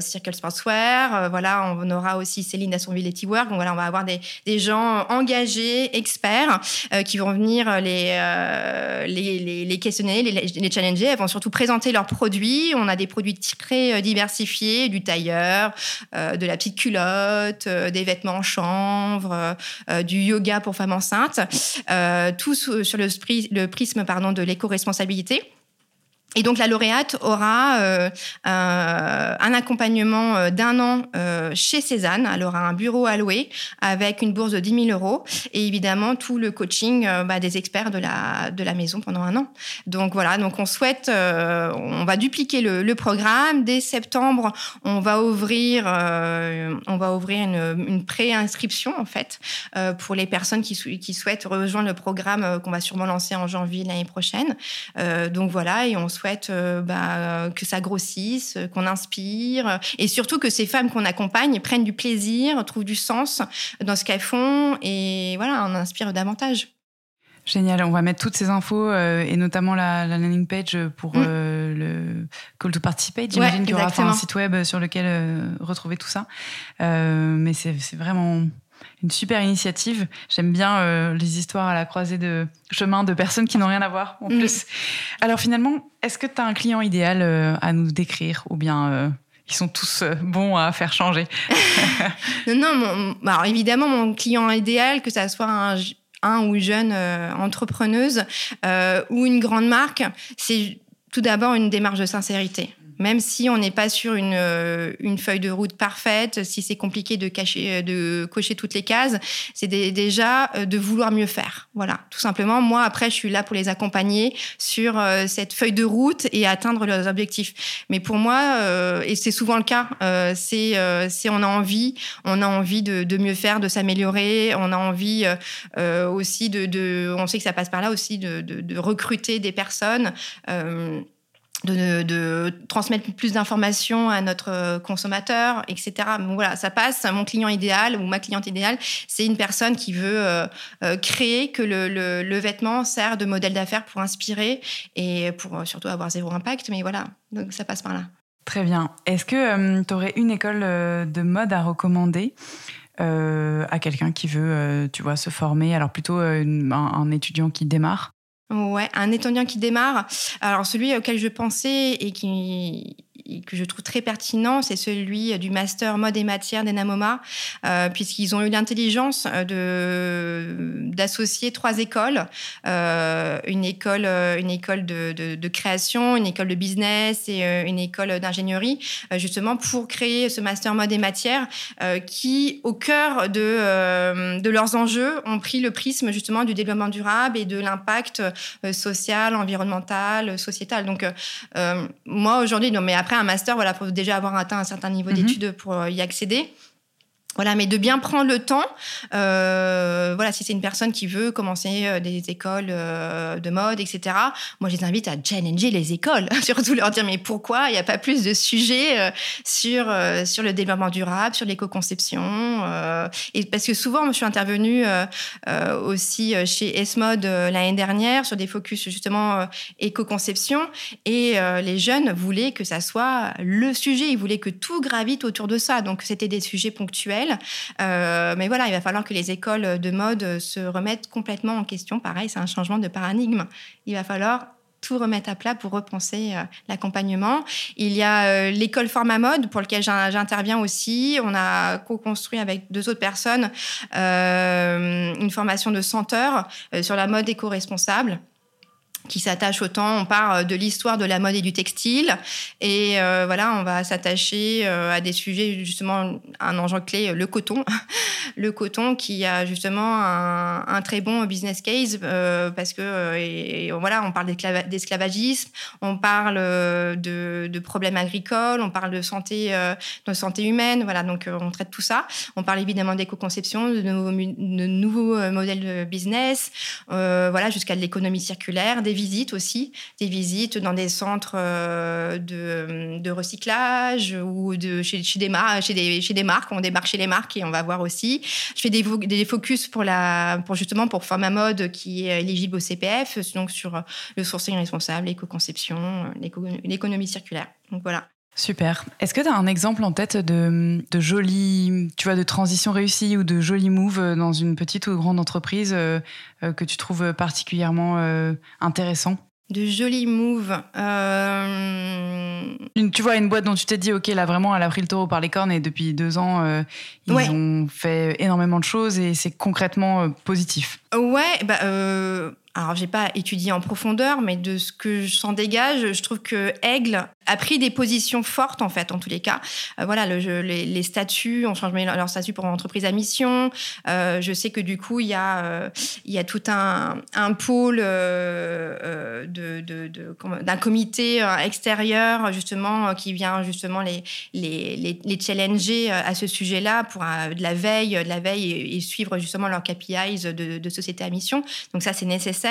S2: Circle Sportswear. voilà, on aura aussi Céline Dassonville et T-Work. Donc voilà, on va avoir des, des gens engagés, experts, qui vont venir les, les, les, questionner, les, les, challenger. Elles vont surtout présenter leurs produits. On a des produits très diversifiés, du tailleur, de la petite culotte, des vêtements en chanvre, du yoga pour femmes enceintes. tout sur le, le prisme pardon, de l'éco-responsabilité. Et donc la lauréate aura euh, un accompagnement euh, d'un an euh, chez Cézanne. Elle aura un bureau alloué avec une bourse de 10 000 euros et évidemment tout le coaching bah, des experts de la, de la maison pendant un an. Donc voilà, donc on souhaite, on va dupliquer le, programme. Dès septembre, on va ouvrir, on va ouvrir une, une pré-inscription en fait pour les personnes qui, qui souhaitent rejoindre le programme qu'on va sûrement lancer en janvier l'année prochaine. donc voilà, et on souhaite euh, bah, que ça grossisse, qu'on inspire, et surtout que ces femmes qu'on accompagne prennent du plaisir, trouvent du sens dans ce qu'elles font, et voilà, on inspire davantage.
S1: Génial, on va mettre toutes ces infos euh, et notamment la, landing page pour mm. euh, le call to participate. J'imagine qu'il y aura un site web sur lequel retrouver tout ça. mais c'est vraiment une super initiative. J'aime bien euh, les histoires à la croisée de chemin de personnes qui n'ont rien à voir en mm. plus. Alors finalement, est-ce que tu as un client idéal euh, à nous décrire ou bien euh, ils sont tous bons à faire changer *laughs*
S2: Non, non bah, alors évidemment, mon client idéal, que ça soit un, un ou jeune entrepreneuse ou une grande marque, c'est tout d'abord une démarche de sincérité. Même si on n'est pas sur une, euh, une, feuille de route parfaite, si c'est compliqué de, cacher, de cocher toutes les cases, c'est déjà euh, de vouloir mieux faire. Voilà, tout simplement. Moi, après, je suis là pour les accompagner sur euh, cette feuille de route et atteindre leurs objectifs. Mais pour moi, et c'est souvent le cas, c'est on a envie, on a envie de, de mieux faire, de s'améliorer, on a envie aussi de, de, on sait que ça passe par là aussi, de, de recruter des personnes de, transmettre plus d'informations à notre consommateur, etc. Voilà, ça passe. Mon client idéal ou ma cliente idéale, c'est une personne qui veut euh, euh, créer que le, vêtement sert de modèle d'affaires pour inspirer et pour euh, surtout avoir zéro impact. Mais voilà, donc ça passe par là.
S1: Très bien. Est-ce que tu aurais une école de mode à recommander à quelqu'un qui veut, tu vois, se former? Alors plutôt un étudiant qui démarre
S2: Ouais, un étudiant qui démarre. Alors celui auquel je pensais et qui que je trouve très pertinent, c'est celui du master mode et matière d'Enamoma, euh, puisqu'ils ont eu l'intelligence euh, d'associer trois écoles, euh, une école, euh, une école de, de, de, création, une école de business et une école d'ingénierie, justement pour créer ce master mode et matière qui, au cœur de, de leurs enjeux, ont pris le prisme justement du développement durable et de l'impact social, environnemental, sociétal. Donc moi aujourd'hui, non mais après un master, voilà, faut déjà avoir atteint un certain niveau mhm. d'études pour euh, y accéder. Voilà, mais de bien prendre le temps. Euh, voilà, si c'est une personne qui veut commencer euh, des écoles euh, de mode, etc. Moi, je les invite à challenger les écoles, *laughs* surtout leur dire mais pourquoi il n'y a pas plus de sujets sur sur le développement durable, sur l'éco-conception. et parce que souvent, je suis intervenue aussi chez Esmod l'année dernière sur des focus justement éco-conception, et les jeunes voulaient que ça soit le sujet. Ils voulaient que tout gravite autour de ça. Donc, c'était des sujets ponctuels euh, mais voilà, il va falloir que les écoles de mode se remettent complètement en question. Pareil, c'est un changement de paradigme. Il va falloir tout remettre à plat pour repenser euh, l'accompagnement. Il y a euh, l'école Format Mode pour lequel j'interviens aussi. On a co-construit avec deux autres personnes une formation de 100 heures sur la mode éco-responsable qui s'attache autant, on part euh, de l'histoire de la mode et du textile, et euh, voilà, on va s'attacher euh, à des sujets, justement, un enjeu clé, le coton. *laughs* le coton qui a justement un, très bon business case, parce que, voilà, on parle d'esclavagisme, on parle de, problèmes agricoles, on parle de santé, de santé humaine, voilà, donc on traite tout ça. On parle évidemment d'éco-conception, de nouveaux, de nouveaux modèles de business, voilà, jusqu'à de l'économie circulaire, des visites aussi, des visites dans des centres euh, de, recyclage ou de, chez, des chez, des, chez des marques. On débarque chez les marques et on va voir aussi. Je fais des, des focus pour, la, pour justement pour Forma Mode qui est éligible au CPF, donc sur le sourcing responsable, l'éco-conception, l'économie circulaire. Donc voilà.
S1: Super. Est-ce que tu as un exemple en tête de, de jolie, tu vois, de transition réussie ou de jolie move dans une petite ou grande entreprise euh, euh, que tu trouves particulièrement euh, intéressant?
S2: De jolis moves.
S1: Une, tu vois, une boîte dont tu t'es dit, OK, là vraiment, elle a pris le taureau par les cornes et depuis deux ans, ils ont fait énormément de choses et c'est concrètement positif.
S2: Ouais, bah, alors j'ai pas étudié en profondeur, mais de ce que je s'en dégage, je trouve que Aigle a pris des positions fortes en fait, en tous les cas. Euh, voilà, le, les, statuts, on change leur statut pour entreprise à mission. Euh, je sais que du coup, il y a, euh, il y a tout un, un pôle de, d'un comité extérieur justement qui vient justement les, les, les, challenger à ce sujet-là pour de la veille, de la veille et, suivre justement leurs KPIs de société à mission. Donc ça, c'est nécessaire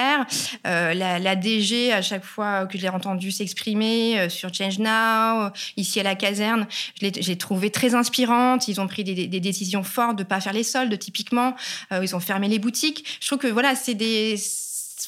S2: euh, la, DG, à chaque fois que je l'ai entendu s'exprimer euh, sur Change Now, euh, ici à la caserne, je l'ai trouvé très inspirante. Ils ont pris des, décisions fortes de ne pas faire les soldes, typiquement. ils ont fermé les boutiques. Je trouve que voilà, c'est des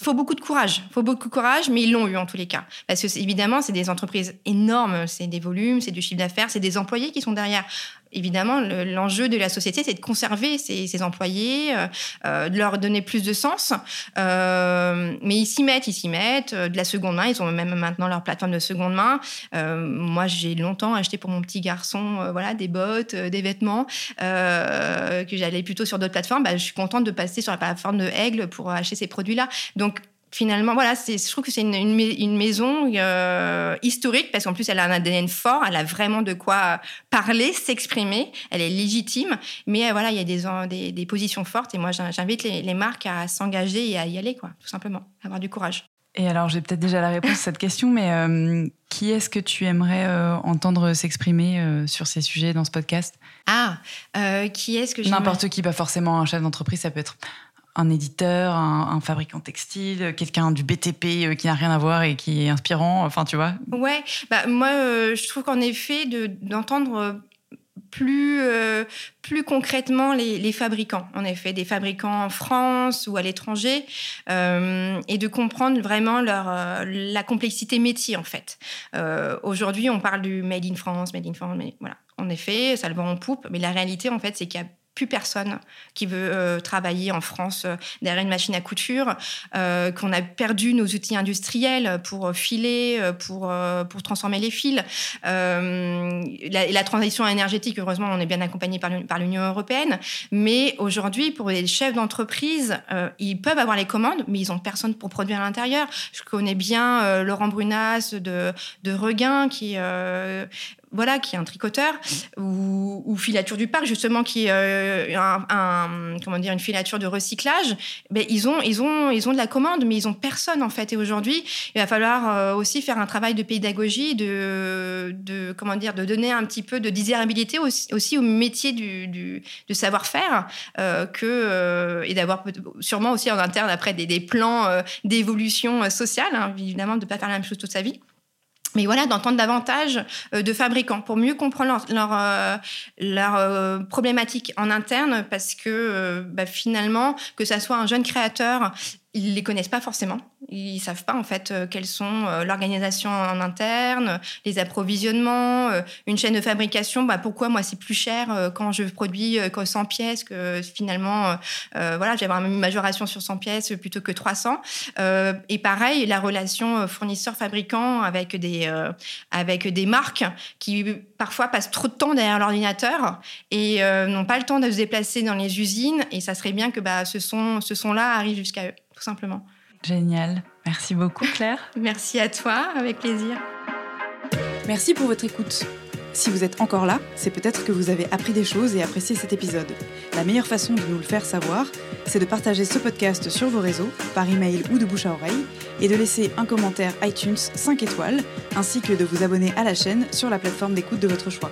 S2: faut beaucoup de courage, faut beaucoup de courage, mais ils l'ont eu en tous les cas. Parce que évidemment, c'est des entreprises énormes, c'est des volumes, c'est du chiffre d'affaires, c'est des employés qui sont derrière évidemment, l'enjeu de la société, c'est de conserver ces, employés, euh, euh, de leur donner plus de sens. Euh, mais ils s'y mettent, ils s'y mettent. de la seconde main, ils ont même maintenant leur plateforme de seconde main. moi, j'ai longtemps acheté pour mon petit garçon voilà, des bottes, des vêtements, que j'allais plutôt sur d'autres plateformes. Bah, je suis contente de passer sur la plateforme de Aigle pour acheter ces produits-là. Donc, finalement, voilà, je trouve que c'est une, une, maison euh, historique parce qu'en plus, elle a un ADN fort, elle a vraiment de quoi parler, s'exprimer, elle est légitime, mais euh, voilà, il y a des, des, des, positions fortes et moi, j'invite les, les, marques à s'engager et à y aller, quoi, tout simplement, avoir du courage.
S1: Et alors, j'ai peut-être déjà la réponse à cette question, mais euh, qui est-ce que tu aimerais entendre s'exprimer sur ces sujets dans ce podcast?
S2: Ah, qui est-ce que
S1: N'importe qui, pas forcément un chef d'entreprise, ça peut être un éditeur, un, fabricant textile, quelqu'un du BTP euh, qui n'a rien à voir et qui est inspirant, enfin tu vois
S2: Ouais, bah, moi euh, je trouve qu'en effet d'entendre euh, plus, plus concrètement les, fabricants, en effet, des fabricants en France ou à l'étranger, et de comprendre vraiment leur, la complexité métier, en fait. Aujourd'hui, on parle du Made in France, Made in France, mais voilà. En effet, ça le vend en poupe, mais la réalité, en fait, c'est qu'il y a plus personne qui veut euh, travailler en France euh, derrière une machine à couture, euh, qu'on a perdu nos outils industriels pour filer, pour, pour transformer les fils. La, transition énergétique, heureusement, on est bien accompagné par l'Union européenne. Mais aujourd'hui, pour les chefs d'entreprise, ils peuvent avoir les commandes, mais ils n'ont personne pour produire à l'intérieur. Je connais bien Laurent Brunas de, de Regain, qui voilà, qui est un tricoteur, ou, Filature du Parc, justement, qui est euh, un, comment dire, une filature de recyclage, ben, ils, ont, ils, ont, ils ont de la commande, mais ils ont personne, en fait. Et aujourd'hui, il va falloir euh, aussi faire un travail de pédagogie, de, de, comment dire, de donner un petit peu de désirabilité aussi, au métier du, du de savoir-faire, euh, que, et d'avoir sûrement aussi en interne, après, des, des plans d'évolution sociale, hein, évidemment, de ne pas faire la même chose toute sa vie mais voilà, d'entendre davantage euh, de fabricants pour mieux comprendre leur, leur, leur euh, problématique en interne parce que euh, bah, finalement, que ça soit un jeune créateur ils les connaissent pas forcément. Ils savent pas en fait euh, quelles sont euh, l'organisation en interne, les approvisionnements, euh, une chaîne de fabrication. Bah pourquoi moi c'est plus cher quand je produis 100 pièces que finalement voilà j'ai avoir une majoration sur 100 pièces plutôt que 300. et pareil la relation fournisseur-fabricant avec des avec des marques qui parfois passent trop de temps derrière l'ordinateur et n'ont pas le temps de se déplacer dans les usines. Et ça serait bien que bah, ce son ce son là arrive jusqu'à eux tout simplement.
S1: Génial. Merci beaucoup, Claire. *laughs*
S2: Merci à toi, avec plaisir.
S1: Merci pour votre écoute. Si vous êtes encore là, c'est peut-être que vous avez appris des choses et apprécié cet épisode. La meilleure façon de nous le faire savoir, c'est de partager ce podcast sur vos réseaux, par email ou de bouche à oreille, et de laisser un commentaire iTunes 5 étoiles, ainsi que de vous abonner à la chaîne sur la plateforme d'écoute de votre choix.